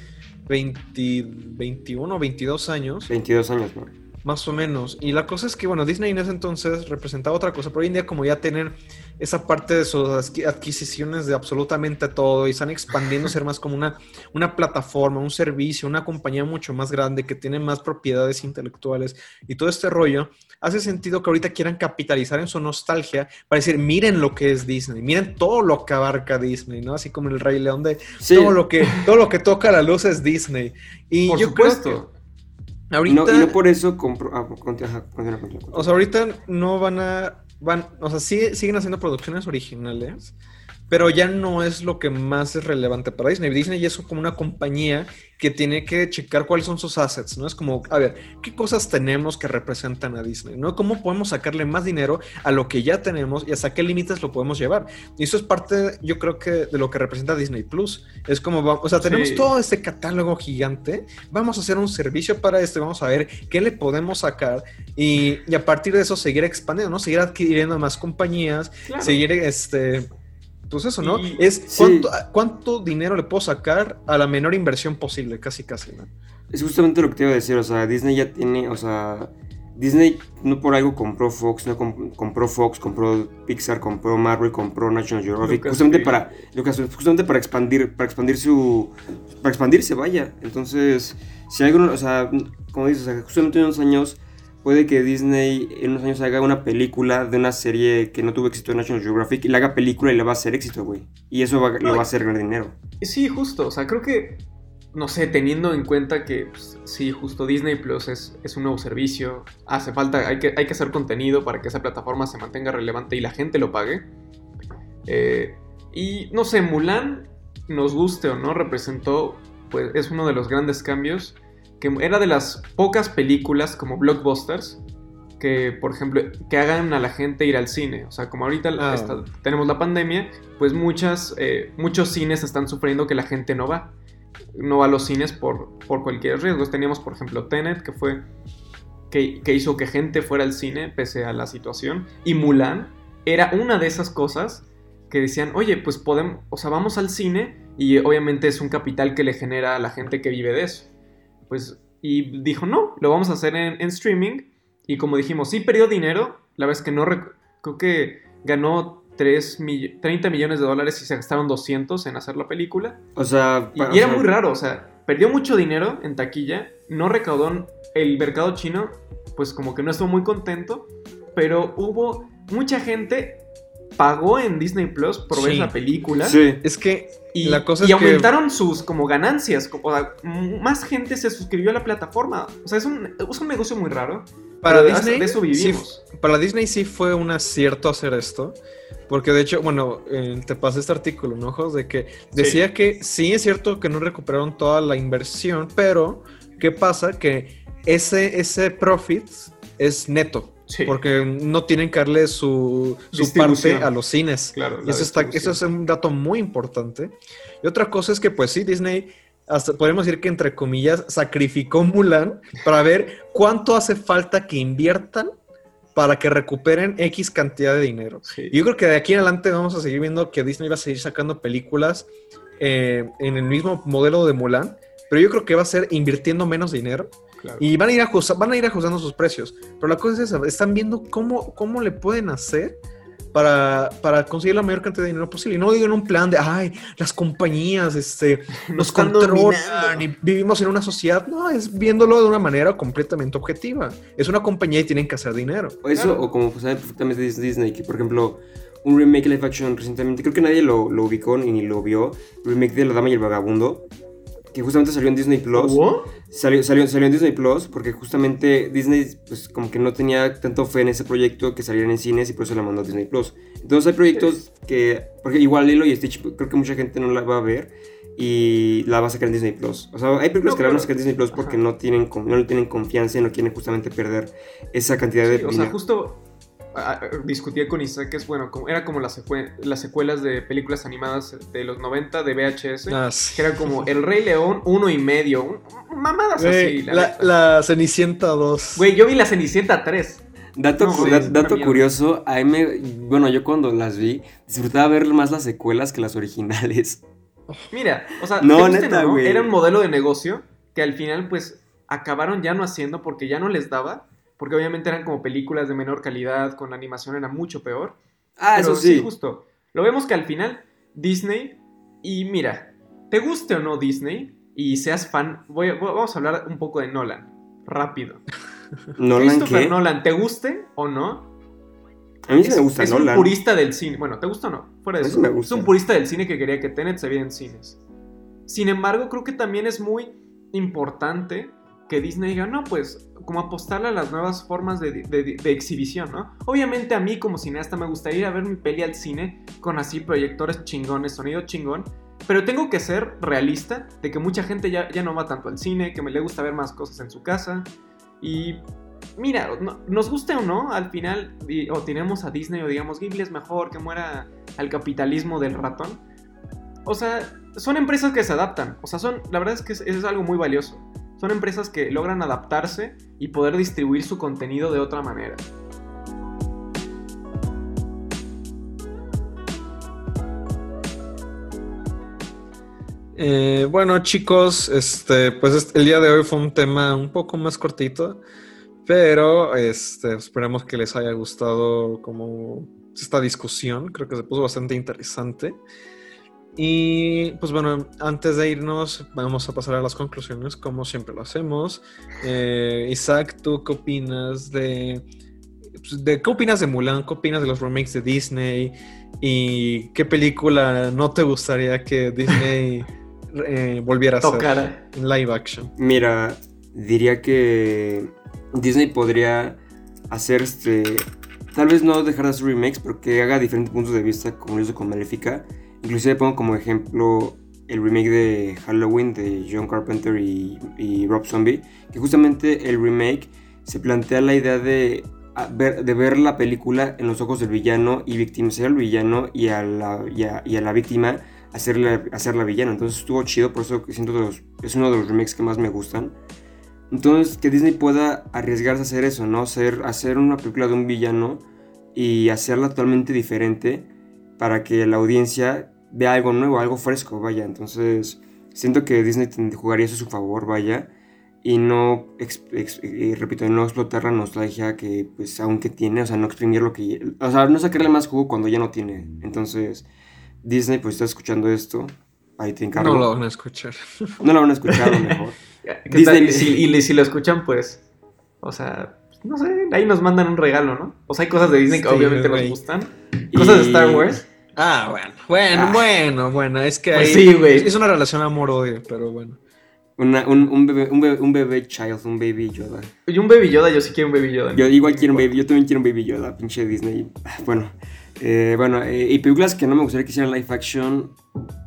20, 21 o 22 años.
22 años, ¿no?
Más o menos. Y la cosa es que, bueno, Disney en ese entonces representaba otra cosa, pero hoy en día como ya tienen esa parte de sus adqui- adquisiciones de absolutamente todo y están expandiendo ser más como una, una plataforma, un servicio, una compañía mucho más grande que tiene más propiedades intelectuales y todo este rollo, hace sentido que ahorita quieran capitalizar en su nostalgia para decir, miren lo que es Disney, miren todo lo que abarca Disney, ¿no? Así como el Rey León de
Sí.
todo lo que todo lo que toca la luz es Disney. Y
Por
yo
supuesto.
creo que ahorita
no, y no por eso compró. Ah, conti- ajá, continúa, continúa, continúa.
o sea, ahorita no van a. Van, o sea, sí- siguen haciendo producciones originales, pero ya no es lo que más es relevante para Disney. Disney ya es como una compañía que tiene que checar cuáles son sus assets, ¿no? Es como, a ver, ¿qué cosas tenemos que representan a Disney, ¿no? ¿Cómo podemos sacarle más dinero a lo que ya tenemos y hasta qué límites lo podemos llevar? Y eso es parte, yo creo que, de lo que representa Disney Plus. Es como, o sea, tenemos
Sí.
todo este catálogo gigante, vamos a hacer un servicio para esto y vamos a ver qué le podemos sacar y, y a partir de eso seguir expandiendo, ¿no? Seguir adquiriendo más compañías,
Claro.
seguir, este, pues eso, ¿no?
Y-
es
Sí.
cuánto, dinero le puedo sacar a la menor inversión posible, casi, casi, ¿no?
Es justamente lo que te iba a decir, o sea, Disney ya tiene, o sea, Disney no por algo compró Fox, no com- compró Fox, compró Pixar, compró Marvel, compró National Geographic, justamente para, Lucasfilm, justamente para expandir, para expandir su, para expandirse, vaya. Entonces, si algo, o sea, como dices, o sea, justamente en unos años puede que Disney en unos años haga una película de una serie que no tuvo éxito en National Geographic y la haga película y le va a hacer éxito, güey. Y eso va- lo va a hacer ganar dinero.
Sí, justo. O sea, creo que, no sé, teniendo en cuenta que, pues, sí, justo Disney Plus es, es un nuevo servicio, hace falta, hay que, hay que hacer contenido para que esa plataforma se mantenga relevante y la gente lo pague. Eh, y, no sé, Mulan, nos guste o no, representó, pues, es uno de los grandes cambios, que era de las pocas películas como blockbusters que, por ejemplo, que hagan a la gente ir al cine. O sea, como ahorita
Ah.
tenemos la pandemia, pues muchas, eh, muchos cines están sufriendo que la gente no va. No va a los cines por, por cualquier riesgo. Teníamos, por ejemplo, Tenet, que fue. Que, que hizo que gente fuera al cine pese a la situación. Y Mulan era una de esas cosas que decían, oye, pues podemos, o sea, vamos al cine y obviamente es un capital que le genera a la gente que vive de eso. Pues, y dijo, no, lo vamos a hacer en, en streaming. Y como dijimos, sí perdió dinero, la verdad es que no, creo que ganó 3 mill- 30 millones de dólares y se gastaron 200 en hacer la película.
O sea,
Y,
pa-
y
o
era
sea,
muy raro, o sea, perdió mucho dinero en taquilla, no recaudó el mercado chino, pues como que no estuvo muy contento, pero hubo mucha gente pagó en Disney Plus por ver la película
Sí.
Es que
y,
la cosa
y
es que-
aumentaron sus como ganancias, o sea, más gente se suscribió a la plataforma, o sea, es un, es un negocio muy raro.
para Disney,
de eso
sí,
vivimos.
para Disney sí fue un acierto hacer esto. Porque de hecho, bueno, eh, te pasé este artículo, ¿no, Jos? De que decía que sí es cierto que no recuperaron toda la inversión, pero ¿qué pasa? Que ese, ese profit es neto.
Sí.
Porque no tienen que darle su, parte a los cines.
Claro,
Y eso, está, eso es un dato muy importante. Y otra cosa es que, pues sí, Disney, hasta podemos decir que entre comillas, sacrificó <laughs> Mulan para ver cuánto hace falta que inviertan para que recuperen X cantidad de dinero.
Sí.
Y yo creo que de aquí en adelante vamos a seguir viendo que Disney va a seguir sacando películas eh, en el mismo modelo de Mulan, pero yo creo que va a ser invirtiendo menos dinero
Claro.
y van a ir, ajusta- van a ir ajustando sus precios. Pero la cosa es esa, están viendo cómo, cómo le pueden hacer para, para conseguir la mayor cantidad de dinero posible. Y no digo en un plan de, ay, las compañías este, <laughs> nos controlan y vivimos en una sociedad. No, es viéndolo de una manera completamente objetiva. Es una compañía y tienen que hacer dinero.
O eso,
Claro.
o como sabe perfectamente Dis- Disney, que por ejemplo, un remake live action recientemente, creo que nadie lo, lo ubicó ni, ni lo vio, remake de La Dama y el Vagabundo, que justamente salió en Disney Plus.
¿Hubo?
Salió, salió, salió en Disney Plus porque justamente Disney pues como que no tenía tanto fe en ese proyecto que saliera en cines y por eso la mandó a Disney Plus. Entonces hay proyectos que, porque igual Lilo y Stitch creo que mucha gente no la va a ver y la va a sacar en Disney Plus. O sea, hay películas
No,
que la van a sacar en Disney Plus porque
Ajá.
no tienen no le tienen confianza y no quieren justamente perder esa cantidad de
Sí, o sea, justo discutía con Isaac que es bueno, como, era como las, secue- las secuelas de películas animadas de los 90 de VHS,
Ah, sí.
que era como El Rey León uno y medio, un- mamadas así. La,
la,
neta.
la Cenicienta 2.
Güey, yo vi la Cenicienta 3.
Dato,
No,
cu-
sí,
curioso, a mí me, bueno, yo cuando las vi disfrutaba ver más las secuelas que las originales.
Mira, o sea,
No, neta,
era un modelo de negocio que al final, pues, acabaron ya no haciendo porque ya no les daba. Porque obviamente eran como películas de menor calidad, con la animación era mucho peor.
Ah,
Pero
eso sí.
justo. Lo vemos que al final, Disney, y mira, te guste o no Disney, y seas fan, voy, voy- vamos a hablar un poco de Nolan. Rápido. <laughs>
Nolan,
Christopher
¿qué?
Nolan, ¿te guste o no?
A mí sí
es,
me gusta
es
Nolan.
un purista del cine. Bueno, ¿te gusta o no? Fuera de eso.
sí me gusta.
Es un purista del cine que quería que Tenet se viera en cines. Sin embargo, creo que también es muy importante que Disney diga, no, pues, como apostarle a las nuevas formas de, exhibición, ¿no? Obviamente a mí como cineasta me gustaría ir a ver mi peli al cine con así proyectores chingones, sonido chingón, pero tengo que ser realista de que mucha gente ya, ya no va tanto al cine, que me le gusta ver más cosas en su casa. Y mira, no- nos guste o no, al final, o tenemos a Disney o digamos Ghibli es mejor, que muera al capitalismo del ratón. O sea, son empresas que se adaptan. O sea, son, la verdad es que es algo muy valioso. Son empresas que logran adaptarse y poder distribuir su contenido de otra manera.
Eh, bueno, chicos, este, pues este- el día de hoy fue un tema un poco más cortito, pero este, esperemos que les haya gustado como esta discusión. Creo que se puso bastante interesante. Y pues bueno, antes de irnos, vamos a pasar a las conclusiones, como siempre lo hacemos. Eh, Isaac, ¿tú qué opinas de, pues, de qué opinas de Mulan? ¿Qué opinas de los remakes de Disney? ¿Y qué película no te gustaría que Disney <laughs> eh, volviera a hacer en live action?
Mira, diría que Disney podría hacer este. Tal vez no dejar de hacer remakes, pero que haga diferentes puntos de vista, como lo hizo con Maléfica. Inclusive pongo como ejemplo el remake de Halloween de John Carpenter y, Rob Zombie. Que justamente el remake se plantea la idea de, ver, de ver la película en los ojos del villano y victimizar al villano y a la, y a, la víctima hacerla, villana. Entonces estuvo chido, por eso que siento los- es uno de los remakes que más me gustan. Entonces que Disney pueda arriesgarse a hacer eso, ¿no? Hacer, hacer una película de un villano y hacerla totalmente diferente para que la audiencia vea algo nuevo, algo fresco, vaya. Entonces siento que Disney jugaría eso a su favor, vaya. Y no, ex- ex- eh, repito, no explotar la nostalgia que pues aunque tiene, o sea, no exprimir lo que... O sea, no sacarle más jugo cuando ya no tiene. Entonces, Disney pues está escuchando esto. Ahí te encargo.
No lo van a escuchar.
No lo van a escuchar a lo mejor. <laughs>
¿Qué
Disney-?
Y si, y si lo escuchan, pues. O sea, no sé, ahí nos mandan un regalo, ¿no? O sea, hay cosas de Disney que
Sí,
obviamente nos gustan. Cosas de
Y-
Star Wars.
Ah, bueno, bueno,
Ah.
bueno, bueno, es que
Pues
ahí-
sí, güey.
es una relación amor-odio, pero bueno.
Una- un, un bebé, un, bebé, un bebé child, un baby Yoda.
Y un Baby Yoda, yo sí quiero un Baby Yoda.
Yo igual quiero un baby, yo también quiero un baby Yoda, pinche Disney. Ah, Bueno, eh, bueno, eh, y películas que no me gustaría que hicieran live action.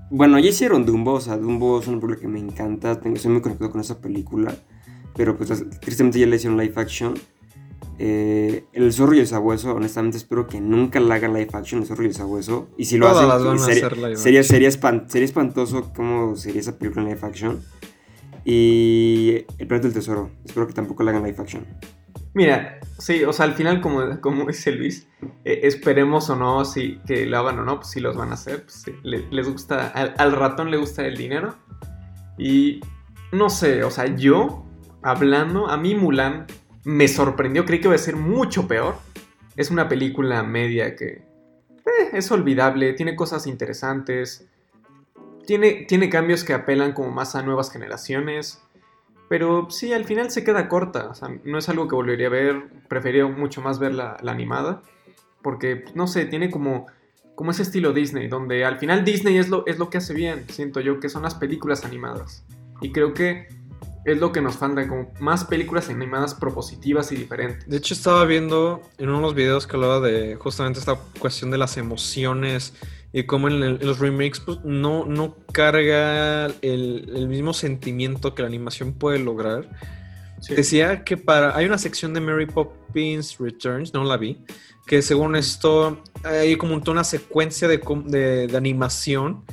Bueno, ya hicieron Dumbo, o sea, Dumbo es una película que me encanta, tengo, estoy muy conectado con esa película, pero pues tristemente ya la hicieron live action. Eh, el zorro y el sabueso, honestamente espero que nunca la hagan live action, el zorro y el sabueso. Y si lo
Todas
hacen, sería,
hacer
sería, sería, espan- sería espantoso cómo sería esa película en live action. Y El planeta del tesoro, espero que tampoco la hagan live action.
Mira, sí, o sea, al final, como, como dice Luis, eh, esperemos o no si que lo hagan o no, pues si los van a hacer. Pues, les gusta, al, al ratón le gusta el dinero. Y no sé, o sea, yo, hablando, a mí Mulan me sorprendió, creí que iba a ser mucho peor. Es una película media que eh, es olvidable, tiene cosas interesantes, tiene, tiene cambios que apelan como más a nuevas generaciones. Pero sí, al final se queda corta. No es algo que volvería a ver. Preferiría mucho más ver la, la animada. Porque, no sé, tiene como, como ese estilo Disney. Donde al final Disney es lo, es lo que hace bien. Siento yo que son las películas animadas. Y creo que es lo que nos falta. Como más películas animadas propositivas y diferentes.
De hecho, estaba viendo en uno de los videos que hablaba de justamente esta cuestión de las emociones y cómo en, el- en los remakes pues, no, no carga el, el mismo sentimiento que la animación puede lograr.
Sí.
Decía que para. Hay una sección de Mary Poppins Returns, no la vi. Que según esto hay como toda una secuencia de- de animación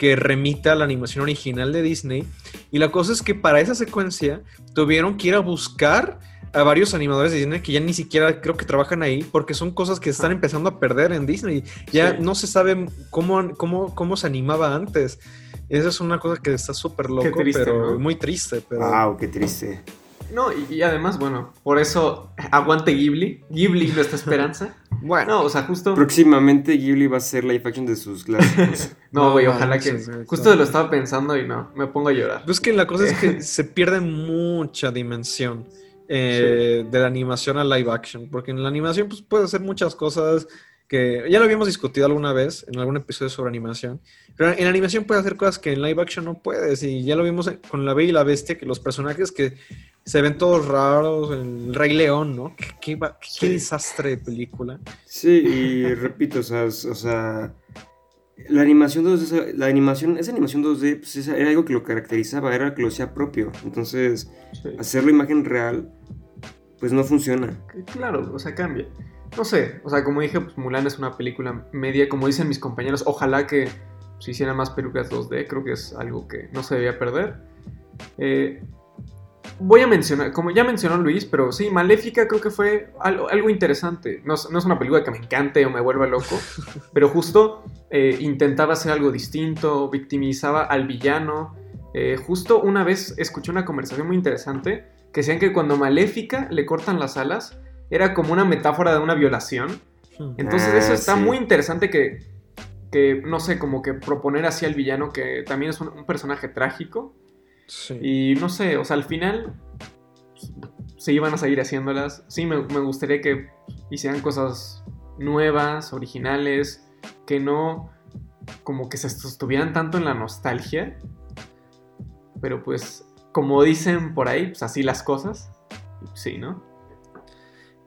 que remita a la animación original de Disney. Y la cosa es que para esa secuencia tuvieron que ir a buscar a varios animadores de Disney que ya ni siquiera creo que trabajan ahí porque son cosas que están empezando a perder en Disney. Ya
Sí.
no se sabe cómo, cómo, cómo se animaba antes. Esa es una cosa que está súper loco,
triste,
pero
¿no?
muy triste. Pero...
Wow, qué triste.
No, y, y además, bueno, por eso aguante Ghibli. Ghibli, nuestra <laughs> esperanza.
Bueno,
No, o sea, justo.
Próximamente Ghibli va a ser live action de sus clásicos. <laughs>
No, güey,
No
ojalá que. Justo lo estaba pensando y no, me pongo a llorar.
pues que la cosa es que <laughs> se pierde mucha dimensión eh, de la animación a live action, porque en la animación pues, puedes hacer muchas cosas que ya lo habíamos discutido alguna vez en algún episodio sobre animación, pero en animación puedes hacer cosas que en live action no puedes, y ya lo vimos con La Bella y la Bestia, que los personajes que se ven todos raros, el Rey León, ¿no? Qué, qué va- qué
Sí.
desastre de película.
Sí, y <laughs> repito, o sea, o sea, la animación 2D, esa- la animación, esa animación 2D, pues esa- era algo que lo caracterizaba, era que lo hacía propio. Entonces,
Sí.
hacerlo imagen real, pues no funciona.
Claro, o sea, cambia. No sé, o sea, como dije, pues Mulan es una película media, como dicen mis compañeros, ojalá que se hicieran más películas 2D, creo que es algo que no se debía perder. Eh, voy a mencionar, como ya mencionó Luis, pero sí, Maléfica creo que fue algo, algo interesante. No, es- no es una película que me encante o me vuelva loco, <laughs> pero justo eh, intentaba hacer algo distinto, victimizaba al villano. Eh, justo una vez escuché una conversación muy interesante que decían que cuando Maléfica le cortan las alas, era como una metáfora de una violación. Entonces
Ah,
eso está
sí.
muy interesante que, que, no sé, como que proponer así al villano que también es un, un personaje trágico.
Sí.
Y no sé, o sea, al final se iban a seguir haciéndolas. Sí, me, me gustaría que hicieran cosas nuevas, originales, que no como que se estuvieran tanto en la nostalgia. Pero pues, como dicen por ahí, pues así las cosas. Sí, ¿no?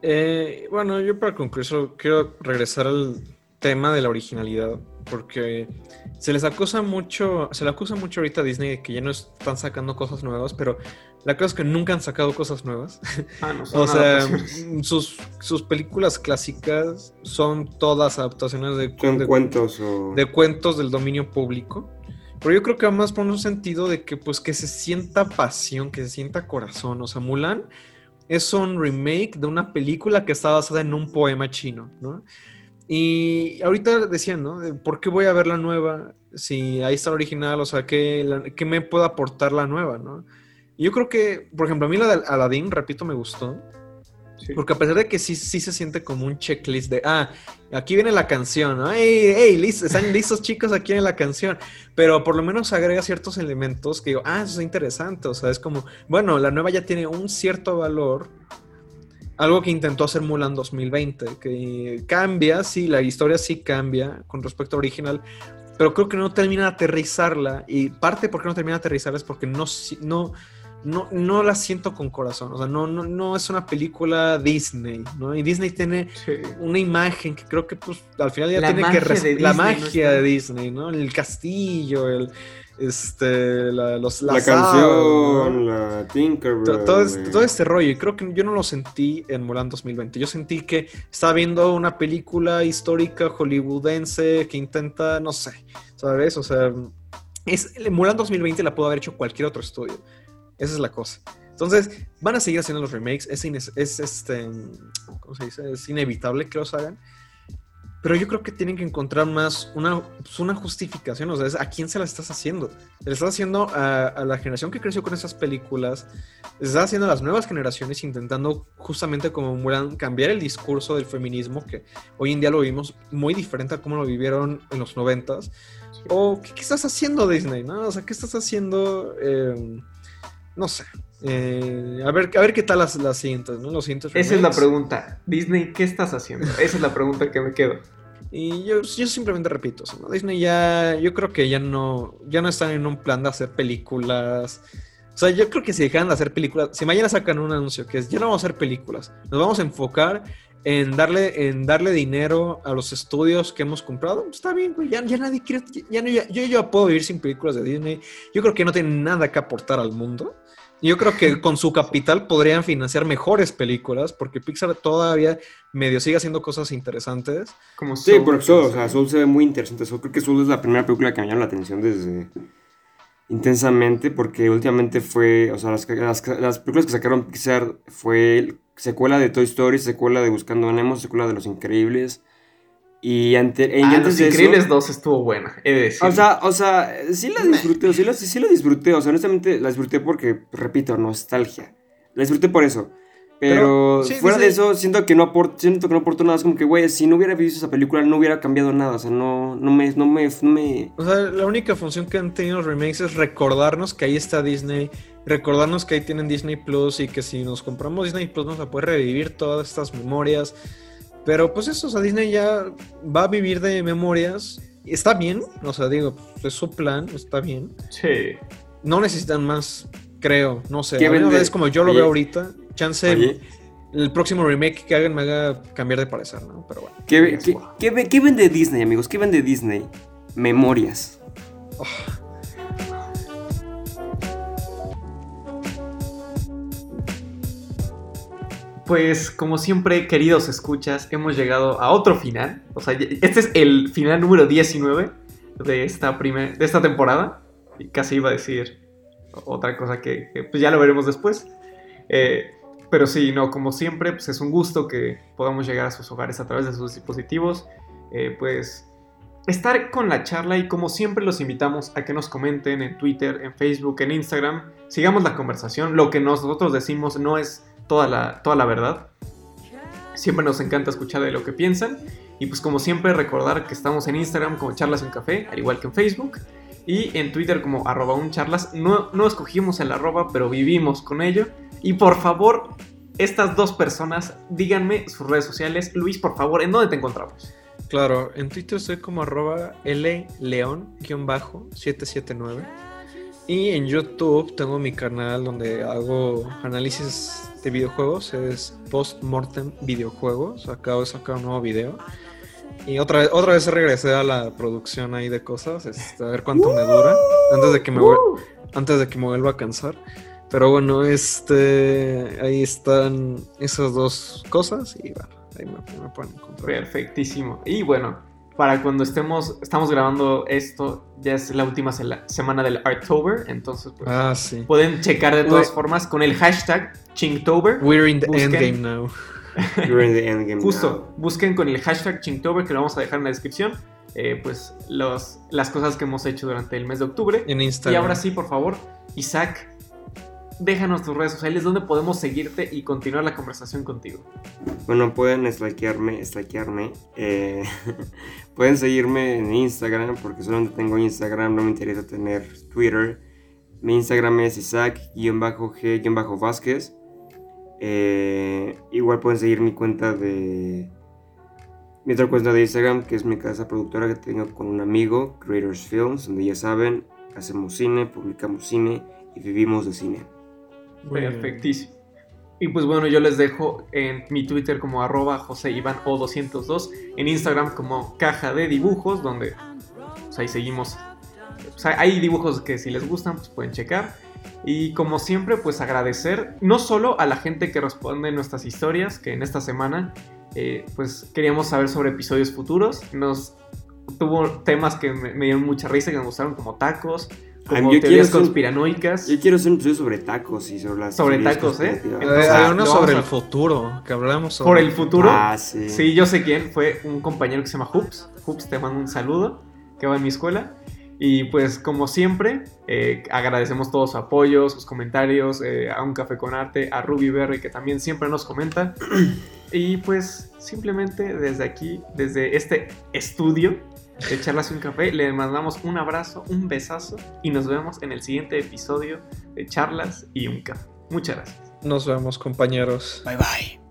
Eh, bueno, yo para concluir solo quiero regresar al tema de la originalidad, porque se les acusa mucho, se le acusa mucho ahorita a Disney de que ya no están sacando cosas nuevas, pero la cosa es que nunca han sacado cosas nuevas.
Ah, no <laughs> son
O sea,
adaptaciones.
sus, sus películas clásicas son todas adaptaciones de,
Son
de-
cuentos o...
de cuentos del dominio público. Pero yo creo que va más por un sentido de que pues que se sienta pasión, que se sienta corazón. O sea, Mulan es un remake de una película que está basada en un poema chino, ¿no? Y ahorita decían, ¿no? ¿Por qué voy a ver la nueva si ahí está la original? O sea, ¿qué, qué me puede aportar la nueva, ¿no? Yo creo que, por ejemplo, a mí la de Aladdin, repito, me gustó.
Sí.
Porque a pesar de que sí, sí se siente como un checklist de, ah, aquí viene la canción, ¿no? ¡Ey, ey, lis- están listos chicos, aquí viene la canción! Pero por lo menos agrega ciertos elementos que digo, ah, eso es interesante, o sea, es como, bueno, la nueva ya tiene un cierto valor, algo que intentó hacer Mulan 2020, que cambia, sí, la historia sí cambia con respecto al original, pero creo que no termina de aterrizarla, y parte por qué no termina de aterrizarla es porque no, no, no la siento con corazón. O sea, no, no, no es una película Disney, ¿no? Y Disney tiene
Sí.
una imagen que creo que pues al final ya
La
tiene que la
Disney, ¿no
magia de Disney, ¿no? El castillo, el este la, los
La canción, la Tinkerbell.
To- todo, todo este rollo, y creo que yo no lo sentí en Mulan 2020. Yo sentí que estaba viendo una película histórica hollywoodense que intenta, no sé, ¿sabes? O sea, es, Mulan 2020 la pudo haber hecho cualquier otro estudio. Esa es la cosa. Entonces, van a seguir haciendo los remakes. Es, es este. ¿Cómo se dice? Es inevitable que los hagan. Pero yo creo que tienen que encontrar más una, pues, una justificación. O sea, es, ¿a quién se la estás haciendo? ¿Se la estás haciendo a, a la generación que creció con esas películas? ¿Se estás haciendo a las nuevas generaciones intentando justamente como Mulan cambiar el discurso del feminismo que hoy en día lo vivimos muy diferente a cómo lo vivieron en los noventas? ¿O qué, qué estás haciendo Disney? ¿no? O sea, ¿qué estás haciendo? Eh, no sé. Eh, a, ver, a ver qué tal las, las siguientes, ¿no? Los siguientes
Esa es la pregunta. Disney, ¿qué estás haciendo? Esa es la pregunta que me quedo.
Y yo, yo simplemente repito, o sea, ¿no? Disney ya, yo creo que ya no, ya no están en un plan de hacer películas. O sea, yo creo que si dejan de hacer películas, si mañana sacan un anuncio que es, ya no vamos a hacer películas, nos vamos a enfocar en darle, en darle dinero a los estudios que hemos comprado, pues está bien, güey, ya, ya nadie quiere, ya, no- ya- yo ya puedo vivir sin películas de Disney. Yo creo que no tienen nada que aportar al mundo. Yo creo que con su capital podrían financiar mejores películas, porque Pixar todavía medio sigue haciendo cosas interesantes.
Como
Sí,
Soul,
por eso, o sea,
se-
Soul se ve muy interesante. Soul, creo que Soul es la primera película que me llama la atención desde, intensamente porque últimamente fue, o sea, las, las, las películas que sacaron Pixar fue secuela de Toy Story, secuela de Buscando a Nemo, secuela de Los Increíbles. Y, ante, y
Ah,
antes
Los
de eso-
Increíbles 2 estuvo buena, he de decir.
o sea, o sea, sí la disfruté, sí la, sí la disfruté, o sea, honestamente la disfruté porque, repito, nostalgia. La disfruté por eso. Pero,
Pero, sí,
fuera de
Disney-
eso, siento que no aporto, siento que no aportó nada. Es como que, güey, si no hubiera visto esa película, no hubiera cambiado nada. O sea, no, no me, no me, no me...
O sea, la única función que han tenido los remakes es recordarnos que ahí está Disney, recordarnos que ahí tienen Disney Plus y que si nos compramos Disney Plus nos va a poder revivir todas estas memorias. Pero pues eso, o sea, Disney ya va a vivir de memorias. Está bien, o sea, digo, es su plan, está bien.
Sí.
No necesitan más, creo, no sé. Es como yo lo
Oye.
veo ahorita. Chance,
Oye,
el próximo remake que hagan me haga cambiar de parecer, ¿no? Pero bueno.
¿qué, qué,
wow.
qué qué vende Disney, amigos? ¿Qué vende Disney? Memorias.
Pues como siempre, queridos escuchas, hemos llegado a otro final. O sea, este es el final número 19 de esta, primer, de esta temporada. Y casi iba a decir otra cosa que, pues ya lo veremos después. Eh, pero sí, no, como siempre, pues es un gusto que podamos llegar a sus hogares a través de sus dispositivos. Eh, pues estar con la charla y como siempre los invitamos a que nos comenten en Twitter, en Facebook, en Instagram. Sigamos la conversación. Lo que nosotros decimos no es toda la, toda la verdad. Siempre nos encanta escuchar de lo que piensan. Y pues como siempre recordar que estamos en Instagram como Charlas en Café, al igual que en Facebook. Y en Twitter como arroba un charlas. No, no escogimos el arroba, pero vivimos con ello. Y por favor, estas dos personas, díganme sus redes sociales. Luis, por favor, ¿en dónde te encontramos?
Claro, en Twitter estoy como arroba León-779. Y en YouTube tengo mi canal donde hago análisis de videojuegos, es Postmortem Videojuegos. Acabo de sacar un nuevo video. Y otra vez, otra vez regresé a la producción ahí de cosas, este, a ver cuánto me dura, antes de que me, antes de que me vuelva a cansar. Pero bueno, este, ahí están esas dos cosas y bueno, ahí me, me pueden encontrar.
Perfectísimo. Y bueno, para cuando estemos, estamos grabando esto, ya es la última semana del Arttober, entonces pues,
Ah, sí.
pueden checar de todas formas con el hashtag Chinktober.
We're in the
Busquen-
endgame now. <laughs>
You're in the endgame
Justo, busquen con el hashtag Chinktober que lo vamos a dejar en la descripción. eh, pues los, las cosas que hemos hecho durante el mes de octubre.
En
Y
Instagram.
ahora sí, por favor, Isaac, déjanos tus redes sociales donde podemos seguirte y continuar la conversación contigo.
Bueno, pueden stalkearme, stalkearme. eh, <laughs> pueden seguirme en Instagram, porque solamente tengo Instagram, no me interesa tener Twitter. Mi Instagram es Isaac-G-Vázquez. Eh, igual pueden seguir mi cuenta de... Mi otra cuenta de Instagram, que es mi casa productora que tengo con un amigo, Creators Films, donde ya saben, hacemos cine, publicamos cine y vivimos de cine.
Perfectísimo. Y pues bueno, yo les dejo en mi Twitter como arroba Iván O202, en Instagram como caja de dibujos, donde pues, ahí seguimos. Pues, hay dibujos que si les gustan, pues pueden checar. Y como siempre, pues agradecer no solo a la gente que responde nuestras historias, que en esta semana eh, pues queríamos saber sobre episodios futuros. Nos tuvo temas que me, me dieron mucha risa, que me gustaron como tacos,
Ay,
como
yo
teorías
quiero hacer-
conspiranoicas.
Yo quiero hacer un episodio sobre tacos y sobre las...
Sobre tacos, ¿eh? Entonces, ah,
uno sobre el
a-
futuro, que hablamos sobre...
Por el futuro.
Ah, sí.
Sí, yo sé quién. Fue un compañero que se llama Hoops. Hoops, te mando un saludo. Que va en mi escuela. Y pues, como siempre, eh, agradecemos todo su apoyo, sus comentarios. eh, a Un Café con Arte, a Ruby Berry, que también siempre nos comenta. <clears throat> y pues, simplemente desde aquí, desde este estudio de Charlas y un Café, le mandamos un abrazo, un besazo. Y nos vemos en el siguiente episodio de Charlas y un Café. Muchas gracias.
Nos vemos, compañeros.
Bye bye.